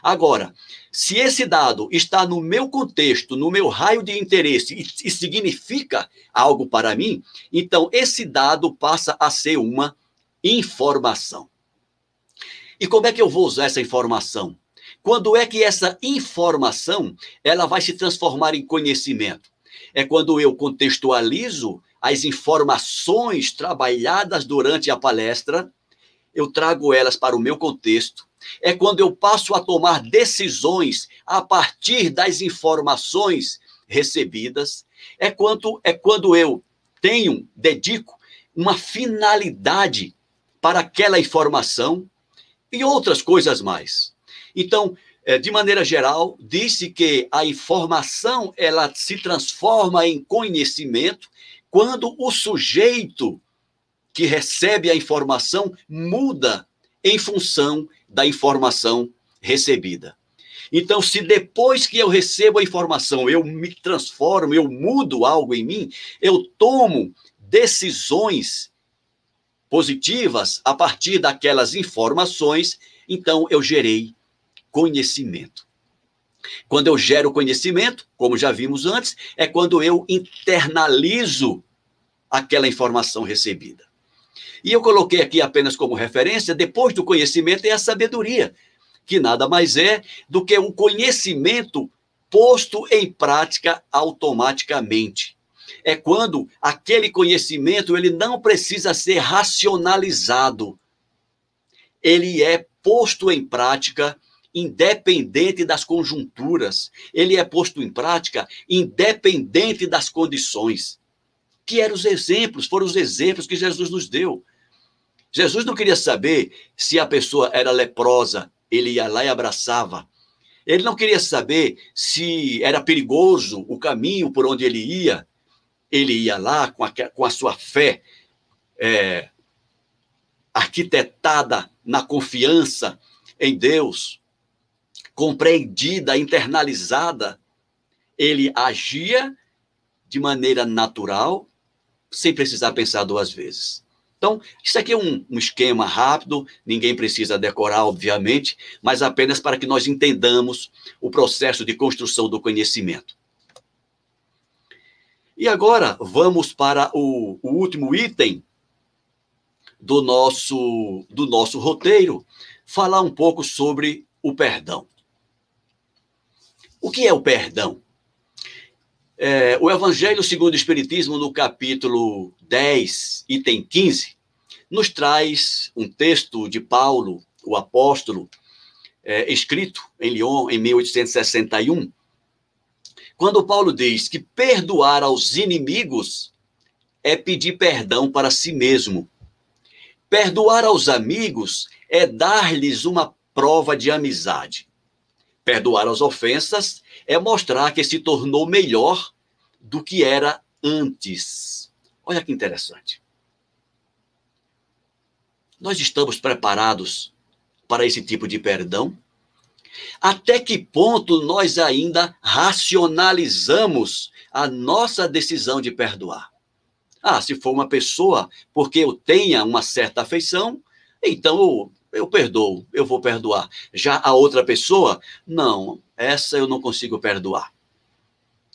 Agora, se esse dado está no meu contexto, no meu raio de interesse e, e significa algo para mim, então esse dado passa a ser uma informação. E como é que eu vou usar essa informação? Quando é que essa informação ela vai se transformar em conhecimento? é quando eu contextualizo as informações trabalhadas durante a palestra, eu trago elas para o meu contexto. É quando eu passo a tomar decisões a partir das informações recebidas. É quando, é quando eu tenho, dedico uma finalidade para aquela informação e outras coisas mais. Então, é, de maneira geral, disse que a informação ela se transforma em conhecimento quando o sujeito que recebe a informação muda em função da informação recebida. Então, se depois que eu recebo a informação, eu me transformo, eu mudo algo em mim, eu tomo decisões positivas a partir daquelas informações, então eu gerei conhecimento. Quando eu gero conhecimento, como já vimos antes, é quando eu internalizo aquela informação recebida. E eu coloquei aqui apenas como referência, depois do conhecimento é a sabedoria, que nada mais é do que um conhecimento posto em prática automaticamente. É quando aquele conhecimento ele não precisa ser racionalizado. Ele é posto em prática independente das conjunturas. Ele é posto em prática independente das condições. Que eram os exemplos, foram os exemplos que Jesus nos deu. Jesus não queria saber se a pessoa era leprosa ele ia lá e abraçava. Ele não queria saber se era perigoso o caminho por onde ele ia. Ele ia lá com a, com a sua fé é, arquitetada na confiança em Deus, compreendida, internalizada. Ele agia de maneira natural, sem precisar pensar duas vezes. Então, isso aqui é um, um, esquema rápido, ninguém precisa decorar, obviamente, mas apenas para que nós entendamos o processo de construção do conhecimento. E agora vamos para o, o último item do nosso, do nosso roteiro, falar um pouco sobre o perdão. O que é o perdão? É, o Evangelho segundo o Espiritismo, no capítulo 10, item 15, nos traz um texto de Paulo, o apóstolo, é, escrito em Lyon, em 1861, quando Paulo diz que perdoar aos inimigos é pedir perdão para si mesmo. Perdoar aos amigos é dar-lhes uma prova de amizade. Perdoar as ofensas é mostrar que se tornou melhor do que era antes. Olha que interessante. Nós estamos preparados para esse tipo de perdão? Até que ponto nós ainda racionalizamos a nossa decisão de perdoar? Ah, se for uma pessoa porque eu tenha uma certa afeição, então eu perdoo, eu vou perdoar. Já a outra pessoa, não, essa eu não consigo perdoar.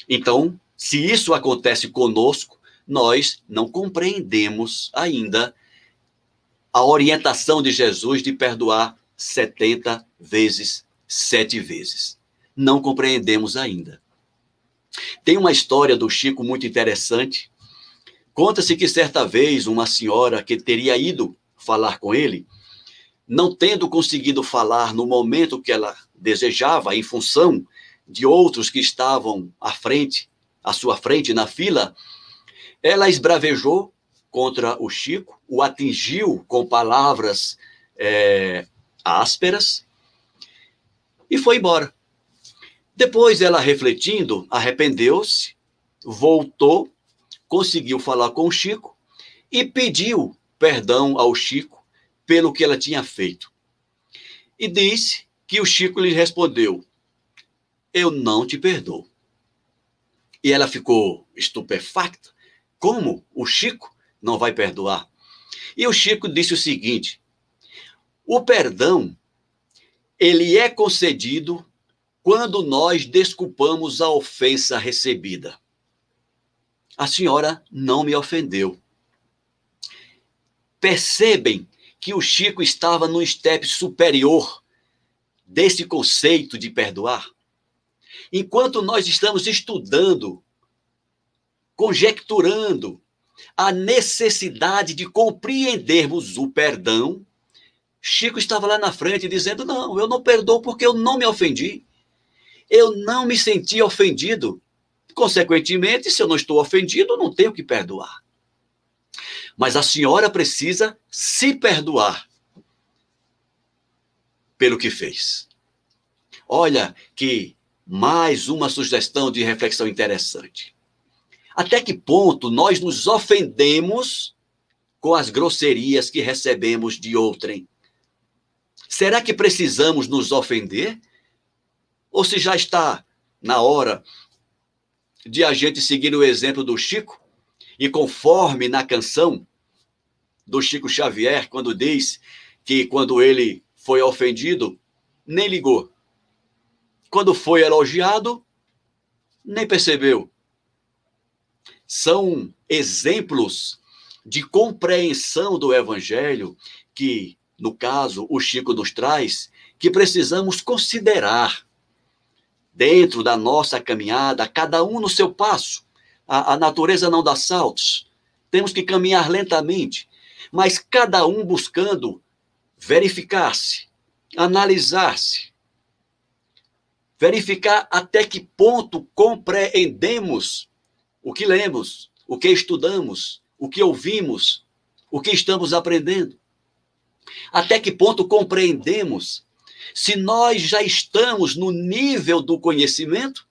Então, se isso acontece conosco, nós não compreendemos ainda a orientação de Jesus de perdoar 70 vezes, sete vezes. Não compreendemos ainda. Tem uma história do Chico muito interessante. Conta-se que certa vez uma senhora que teria ido falar com ele não tendo conseguido falar no momento que ela desejava, em função de outros que estavam à frente, à sua frente na fila, ela esbravejou contra o Chico, o atingiu com palavras é, ásperas e foi embora. Depois ela refletindo, arrependeu-se, voltou, conseguiu falar com o Chico e pediu perdão ao Chico pelo que ela tinha feito. E disse que o Chico lhe respondeu: Eu não te perdoo. E ela ficou estupefacta. Como o Chico não vai perdoar? E o Chico disse o seguinte: O perdão ele é concedido quando nós desculpamos a ofensa recebida. A senhora não me ofendeu. Percebem que o Chico estava no step superior desse conceito de perdoar? Enquanto nós estamos estudando, conjecturando a necessidade de compreendermos o perdão, Chico estava lá na frente dizendo: Não, eu não perdoo porque eu não me ofendi. Eu não me senti ofendido. Consequentemente, se eu não estou ofendido, não tenho que perdoar. Mas a senhora precisa se perdoar pelo que fez. Olha que mais uma sugestão de reflexão interessante. Até que ponto nós nos ofendemos com as grosserias que recebemos de outrem? Será que precisamos nos ofender? Ou se já está na hora de a gente seguir o exemplo do Chico e conforme na canção do Chico Xavier, quando diz que quando ele foi ofendido, nem ligou. Quando foi elogiado, nem percebeu. São exemplos de compreensão do evangelho que, no caso, o Chico nos traz, que precisamos considerar dentro da nossa caminhada, cada um no seu passo. A, a natureza não dá saltos. Temos que caminhar lentamente, mas cada um buscando verificar-se, analisar-se, verificar até que ponto compreendemos o que lemos, o que estudamos, o que ouvimos, o que estamos aprendendo. Até que ponto compreendemos se nós já estamos no nível do conhecimento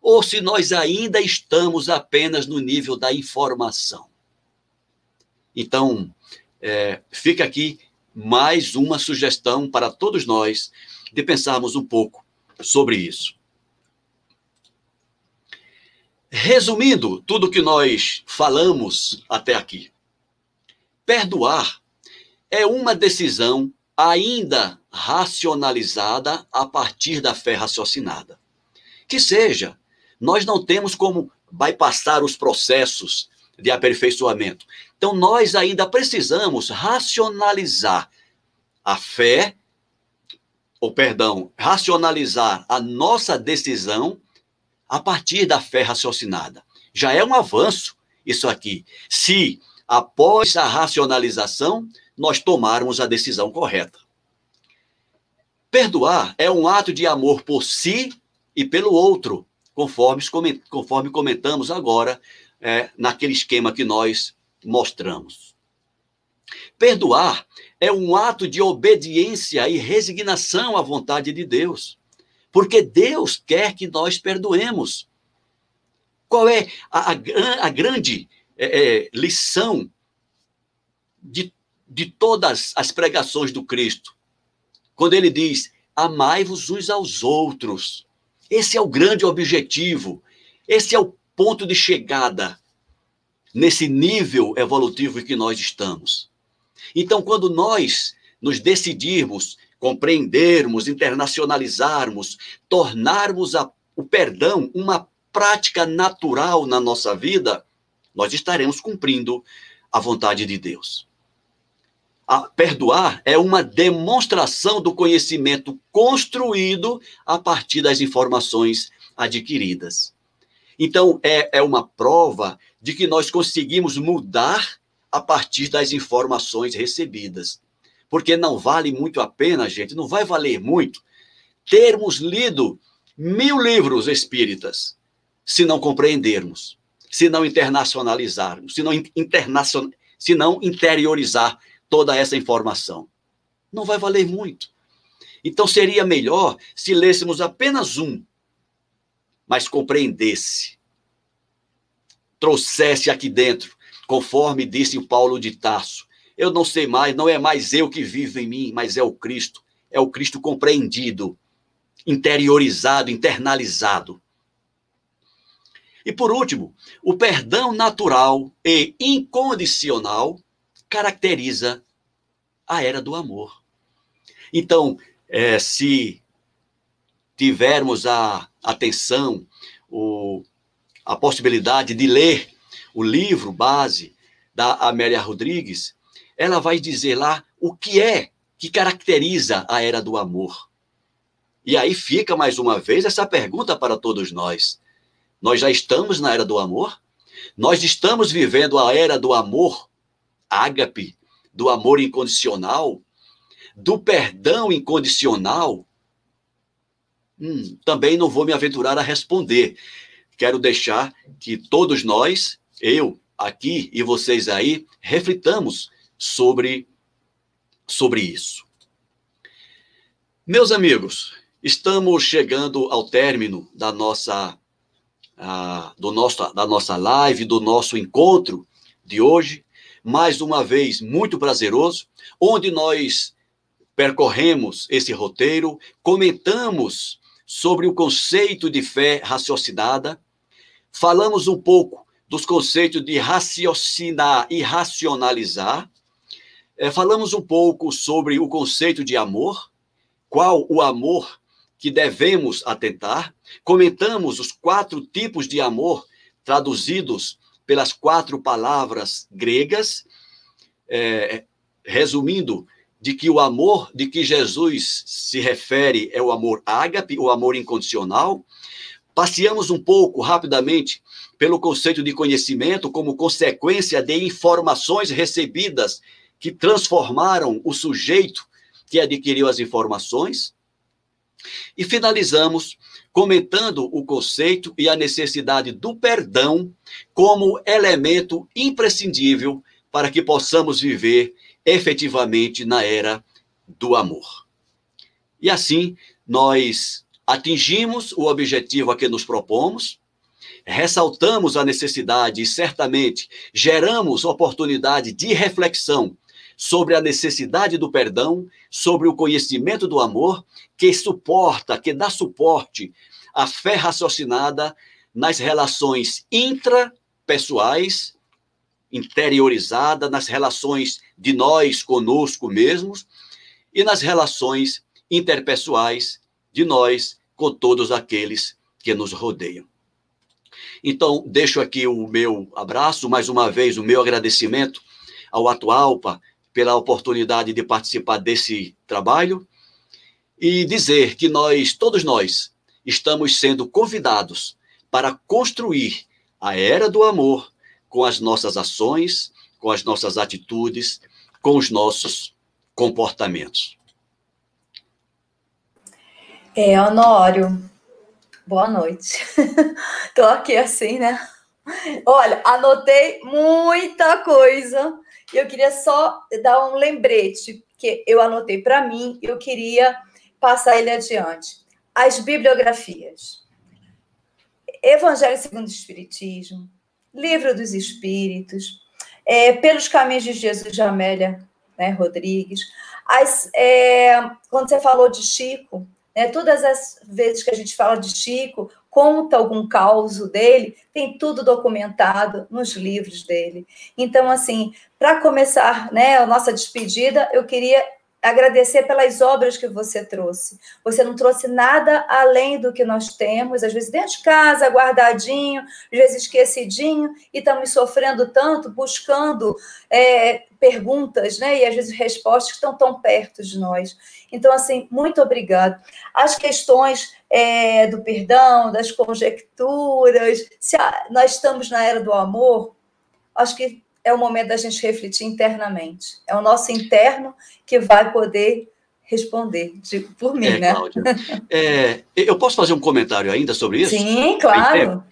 ou se nós ainda estamos apenas no nível da informação. Então, é, fica aqui mais uma sugestão para todos nós de pensarmos um pouco sobre isso. Resumindo tudo que nós falamos até aqui, perdoar é uma decisão ainda racionalizada a partir da fé raciocinada. Que seja, nós não temos como bypassar os processos de aperfeiçoamento. Então, nós ainda precisamos racionalizar a fé ou perdão, racionalizar a nossa decisão a partir da fé raciocinada. Já é um avanço isso aqui. Se após a racionalização nós tomarmos a decisão correta. Perdoar é um ato de amor por si e pelo outro, conforme, conforme comentamos agora é, naquele esquema que nós mostramos. Perdoar é um ato de obediência e resignação à vontade de Deus. Porque Deus quer que nós perdoemos. Qual é a, a, a grande é, é, lição de, de todas as pregações do Cristo? Quando ele diz: amai-vos uns aos outros. Esse é o grande objetivo. Esse é o ponto de chegada nesse nível evolutivo em que nós estamos. Então, quando nós nos decidirmos, compreendermos, internacionalizarmos, tornarmos a, o perdão uma prática natural na nossa vida, nós estaremos cumprindo a vontade de Deus. A perdoar é uma demonstração do conhecimento construído a partir das informações adquiridas. Então, é, é uma prova de que nós conseguimos mudar a partir das informações recebidas. Porque não vale muito a pena, gente, não vai valer muito termos lido mil livros espíritas se não compreendermos, se não internacionalizarmos, se não, internacion... se não interiorizar toda essa informação. Não vai valer muito. Então seria melhor se lêssemos apenas um, mas compreendesse, trouxesse aqui dentro conforme disse o Paulo de Tarso. Eu não sei mais, não é mais eu que vivo em mim, mas é o Cristo. É o Cristo compreendido, interiorizado, internalizado. E por último, o perdão natural e incondicional caracteriza a era do amor. Então, é, se tivermos a atenção, o, a possibilidade de ler o livro base da Amélia Rodrigues, ela vai dizer lá o que é que caracteriza a era do amor. E aí fica mais uma vez essa pergunta para todos nós. Nós já estamos na era do amor? Nós estamos vivendo a era do amor ágape, do amor incondicional, do perdão incondicional? Hum, também não vou me aventurar a responder. Quero deixar que todos nós eu aqui e vocês aí reflitamos sobre sobre isso. Meus amigos, estamos chegando ao término da nossa do nosso, da nossa live, do nosso encontro de hoje. Mais uma vez, muito prazeroso, onde nós percorremos esse roteiro, comentamos sobre o conceito de fé raciocinada, falamos um pouco dos conceitos de raciocinar e racionalizar, é, falamos um pouco sobre o conceito de amor, qual o amor que devemos atentar, comentamos os quatro tipos de amor traduzidos pelas quatro palavras gregas, é, resumindo, de que o amor de que Jesus se refere é o amor ágape, o amor incondicional. Passeamos um pouco rapidamente pelo conceito de conhecimento como consequência de informações recebidas que transformaram o sujeito que adquiriu as informações. E finalizamos comentando o conceito e a necessidade do perdão como elemento imprescindível para que possamos viver efetivamente na era do amor. E assim, nós atingimos o objetivo a que nos propomos, ressaltamos a necessidade e certamente geramos oportunidade de reflexão sobre a necessidade do perdão, sobre o conhecimento do amor, que suporta, que dá suporte à fé raciocinada nas relações intrapessoais, interiorizada, nas relações de nós conosco mesmos e nas relações interpessoais de nós com todos aqueles que nos rodeiam. Então, deixo aqui o meu abraço, mais uma vez, o meu agradecimento ao Atualpa pela oportunidade de participar desse trabalho e dizer que nós, todos nós, estamos sendo convidados para construir a era do amor com as nossas ações, com as nossas atitudes, com os nossos comportamentos. É, Honório, boa noite. Estou aqui assim, né? Olha, anotei muita coisa e eu queria só dar um lembrete que eu anotei para mim e eu queria passar ele adiante. As bibliografias. Evangelho segundo o Espiritismo, Livro dos Espíritos, é, Pelos Caminhos de Jesus de Amélia né, Rodrigues. As, é, quando você falou de Chico, né, todas as vezes que a gente fala de Chico, conta algum caos dele, tem tudo documentado nos livros dele. Então, assim, para começar né, a nossa despedida, eu queria agradecer pelas obras que você trouxe. Você não trouxe nada além do que nós temos, às vezes dentro de casa, guardadinho, às vezes esquecidinho, e estamos sofrendo tanto, buscando é, perguntas, né? E às vezes respostas que estão tão perto de nós. Então, assim, muito obrigado. As questões é, do perdão, das conjecturas, se a, nós estamos na era do amor, acho que é o momento da gente refletir internamente. É o nosso interno que vai poder responder digo, por mim, é, né? Cláudia, é, eu posso fazer um comentário ainda sobre isso? Sim, claro.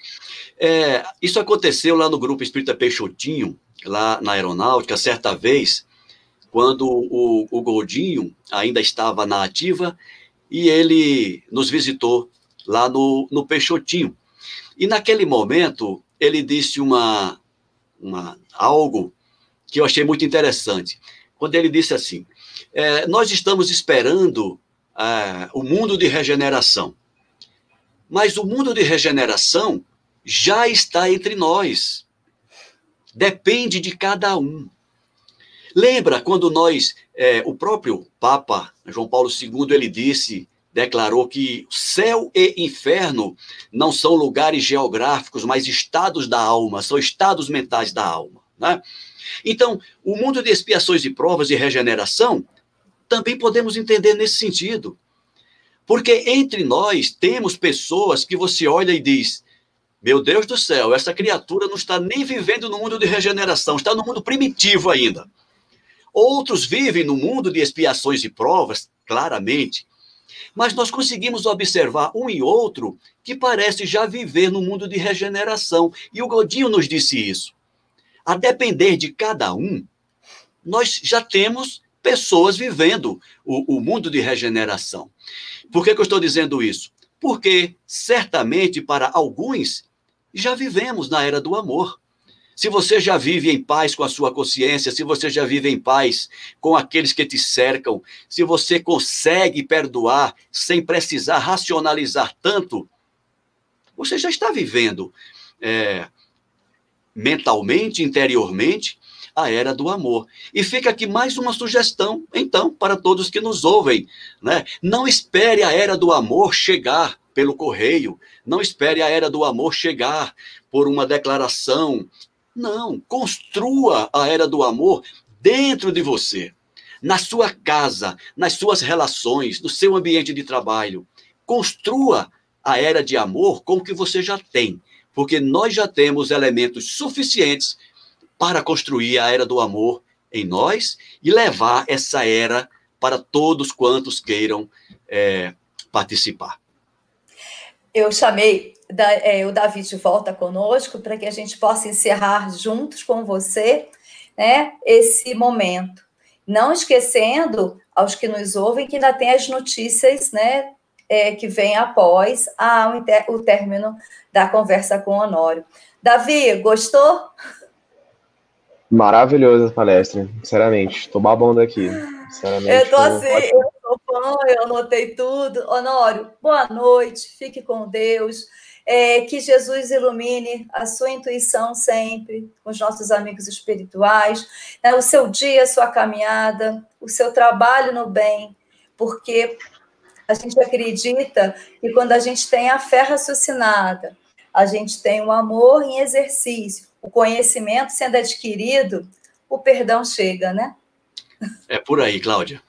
É, isso aconteceu lá no grupo Espírita Peixotinho, lá na aeronáutica, certa vez, quando o, o Goldinho ainda estava na ativa e ele nos visitou lá no, no Peixotinho. E naquele momento, ele disse uma, uma, algo que eu achei muito interessante. Quando ele disse assim: é, Nós estamos esperando é, o mundo de regeneração, mas o mundo de regeneração já está entre nós. Depende de cada um. Lembra quando nós, é, o próprio Papa João Paulo II, ele disse declarou que céu e inferno não são lugares geográficos, mas estados da alma, são estados mentais da alma. Né? Então, o mundo de expiações e provas e regeneração também podemos entender nesse sentido. Porque entre nós temos pessoas que você olha e diz: Meu Deus do céu, essa criatura não está nem vivendo no mundo de regeneração, está no mundo primitivo ainda. Outros vivem no mundo de expiações e provas, claramente, mas nós conseguimos observar um e outro que parece já viver no mundo de regeneração. E o Godinho nos disse isso. A depender de cada um, nós já temos pessoas vivendo o, o mundo de regeneração. Por que, que eu estou dizendo isso? Porque certamente para alguns já vivemos na era do amor. Se você já vive em paz com a sua consciência, se você já vive em paz com aqueles que te cercam, se você consegue perdoar sem precisar racionalizar tanto, você já está vivendo é, mentalmente, interiormente, a era do amor. E fica aqui mais uma sugestão, então, para todos que nos ouvem. Né? Não espere a era do amor chegar pelo correio, não espere a era do amor chegar por uma declaração. Não, construa a era do amor dentro de você, na sua casa, nas suas relações, no seu ambiente de trabalho. Construa a era de amor com o que você já tem, porque nós já temos elementos suficientes para construir a era do amor em nós e levar essa era para todos quantos queiram é, participar. Eu chamei da, é, o Davi de volta conosco para que a gente possa encerrar juntos com você né, esse momento. Não esquecendo aos que nos ouvem que ainda tem as notícias né, é, que vem após a, o, o término da conversa com o Honório. Davi, gostou? Maravilhosa a palestra, sinceramente. Estou babando aqui. Sinceramente, eu tô assim, eu sou fã, eu anotei tudo. Honório, boa noite, fique com Deus. É, que Jesus ilumine a sua intuição sempre, com os nossos amigos espirituais, né, o seu dia, a sua caminhada, o seu trabalho no bem, porque a gente acredita que quando a gente tem a fé raciocinada, a gente tem o amor em exercício, o conhecimento sendo adquirido, o perdão chega, né? É por aí, Cláudia.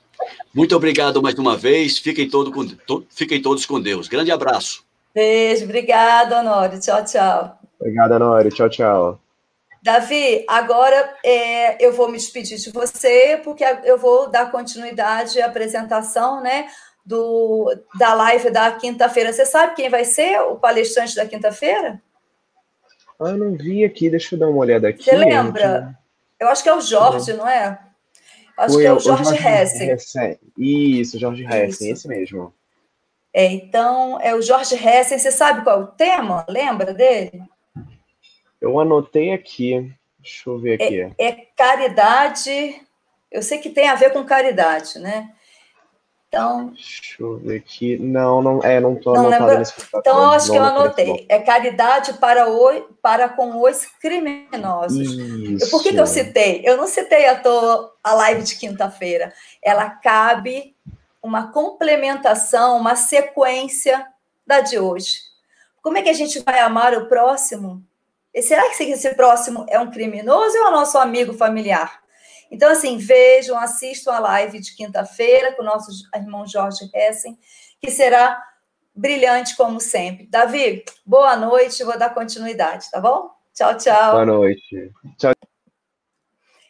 Muito obrigado mais uma vez. Fiquem, todo com, to, fiquem todos com Deus. Grande abraço. Beijo, obrigado, Honório. Tchau, tchau. Obrigado, Honório. Tchau, tchau. Davi, agora é, eu vou me despedir de você, porque eu vou dar continuidade à apresentação, né? do, da live da quinta-feira. Você sabe quem vai ser o palestrante da quinta-feira? Ah, eu não vi aqui, deixa eu dar uma olhada aqui. Você lembra? Gente. Eu acho que é o Jorge, não, não é? Acho Foi, que é o Jorge, Jorge Hessen. Hessen. Isso, Jorge Hessen, esse mesmo. É, então, é o Jorge Hessen. Você sabe qual é o tema? Lembra dele? Eu anotei aqui. Deixa eu ver aqui. É, é caridade. Eu sei que tem a ver com caridade, né? Então. Deixa eu ver aqui. Não, não, é, não estou anotando nesse Então, eu acho que eu anotei. É caridade para, o, para com os criminosos. Isso. Por que, que eu citei? Eu não citei à toa a live de quinta-feira. Ela cabe uma complementação, uma sequência da de hoje. Como é que a gente vai amar o próximo? E será que esse próximo é um criminoso ou é o nosso amigo familiar? Então, assim, vejam, assistam a live de quinta-feira com o nosso irmão Jorge Hessen, que será brilhante como sempre. Davi, boa noite, vou dar continuidade, tá bom? Tchau, tchau. Boa noite. Tchau.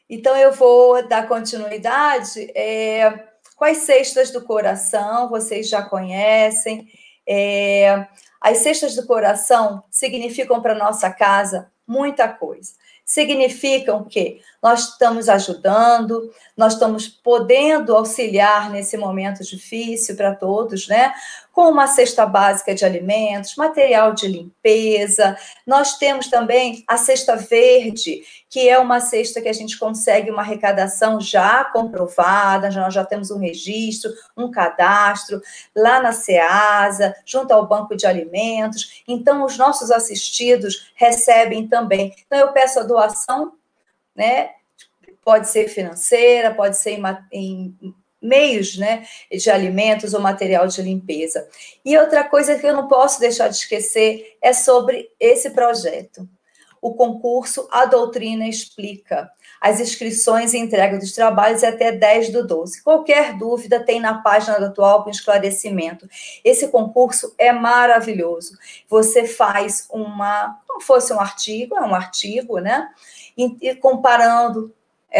Então, eu vou dar continuidade é, com as cestas do coração, vocês já conhecem. É, as cestas do coração significam para nossa casa muita coisa significam que nós estamos ajudando, nós estamos podendo auxiliar nesse momento difícil para todos, né? Com uma cesta básica de alimentos, material de limpeza. Nós temos também a cesta verde, que é uma cesta que a gente consegue uma arrecadação já comprovada, nós já temos um registro, um cadastro lá na SEASA, junto ao Banco de Alimentos. Então, os nossos assistidos recebem também. Então, eu peço a doação, né? Pode ser financeira, pode ser em, em meios né, de alimentos ou material de limpeza. E outra coisa que eu não posso deixar de esquecer é sobre esse projeto. O concurso A Doutrina Explica. As inscrições e entrega dos trabalhos é até 10 do 12. Qualquer dúvida tem na página Atual com esclarecimento. Esse concurso é maravilhoso. Você faz uma, como fosse um artigo, é um artigo, né? E, e comparando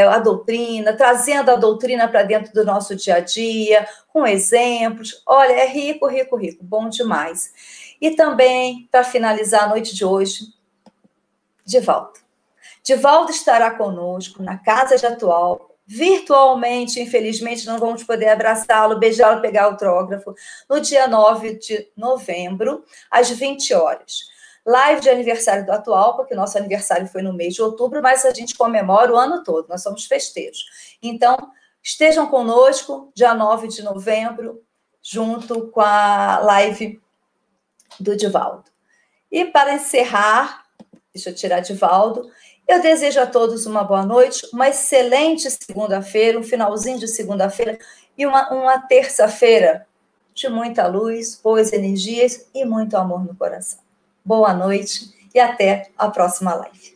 a doutrina, trazendo a doutrina para dentro do nosso dia a dia, com exemplos. Olha, é rico, rico, rico, bom demais. E também, para finalizar a noite de hoje, Divaldo. Divaldo estará conosco na Casa de Atual, virtualmente, infelizmente, não vamos poder abraçá-lo, beijá-lo, pegar autógrafo, no dia 9 de novembro, às 20 horas. Live de aniversário do atual, porque nosso aniversário foi no mês de outubro, mas a gente comemora o ano todo, nós somos festeiros. Então, estejam conosco, dia 9 de novembro, junto com a live do Divaldo. E para encerrar, deixa eu tirar Divaldo, eu desejo a todos uma boa noite, uma excelente segunda-feira, um finalzinho de segunda-feira e uma, uma terça-feira de muita luz, boas energias e muito amor no coração. Boa noite e até a próxima live.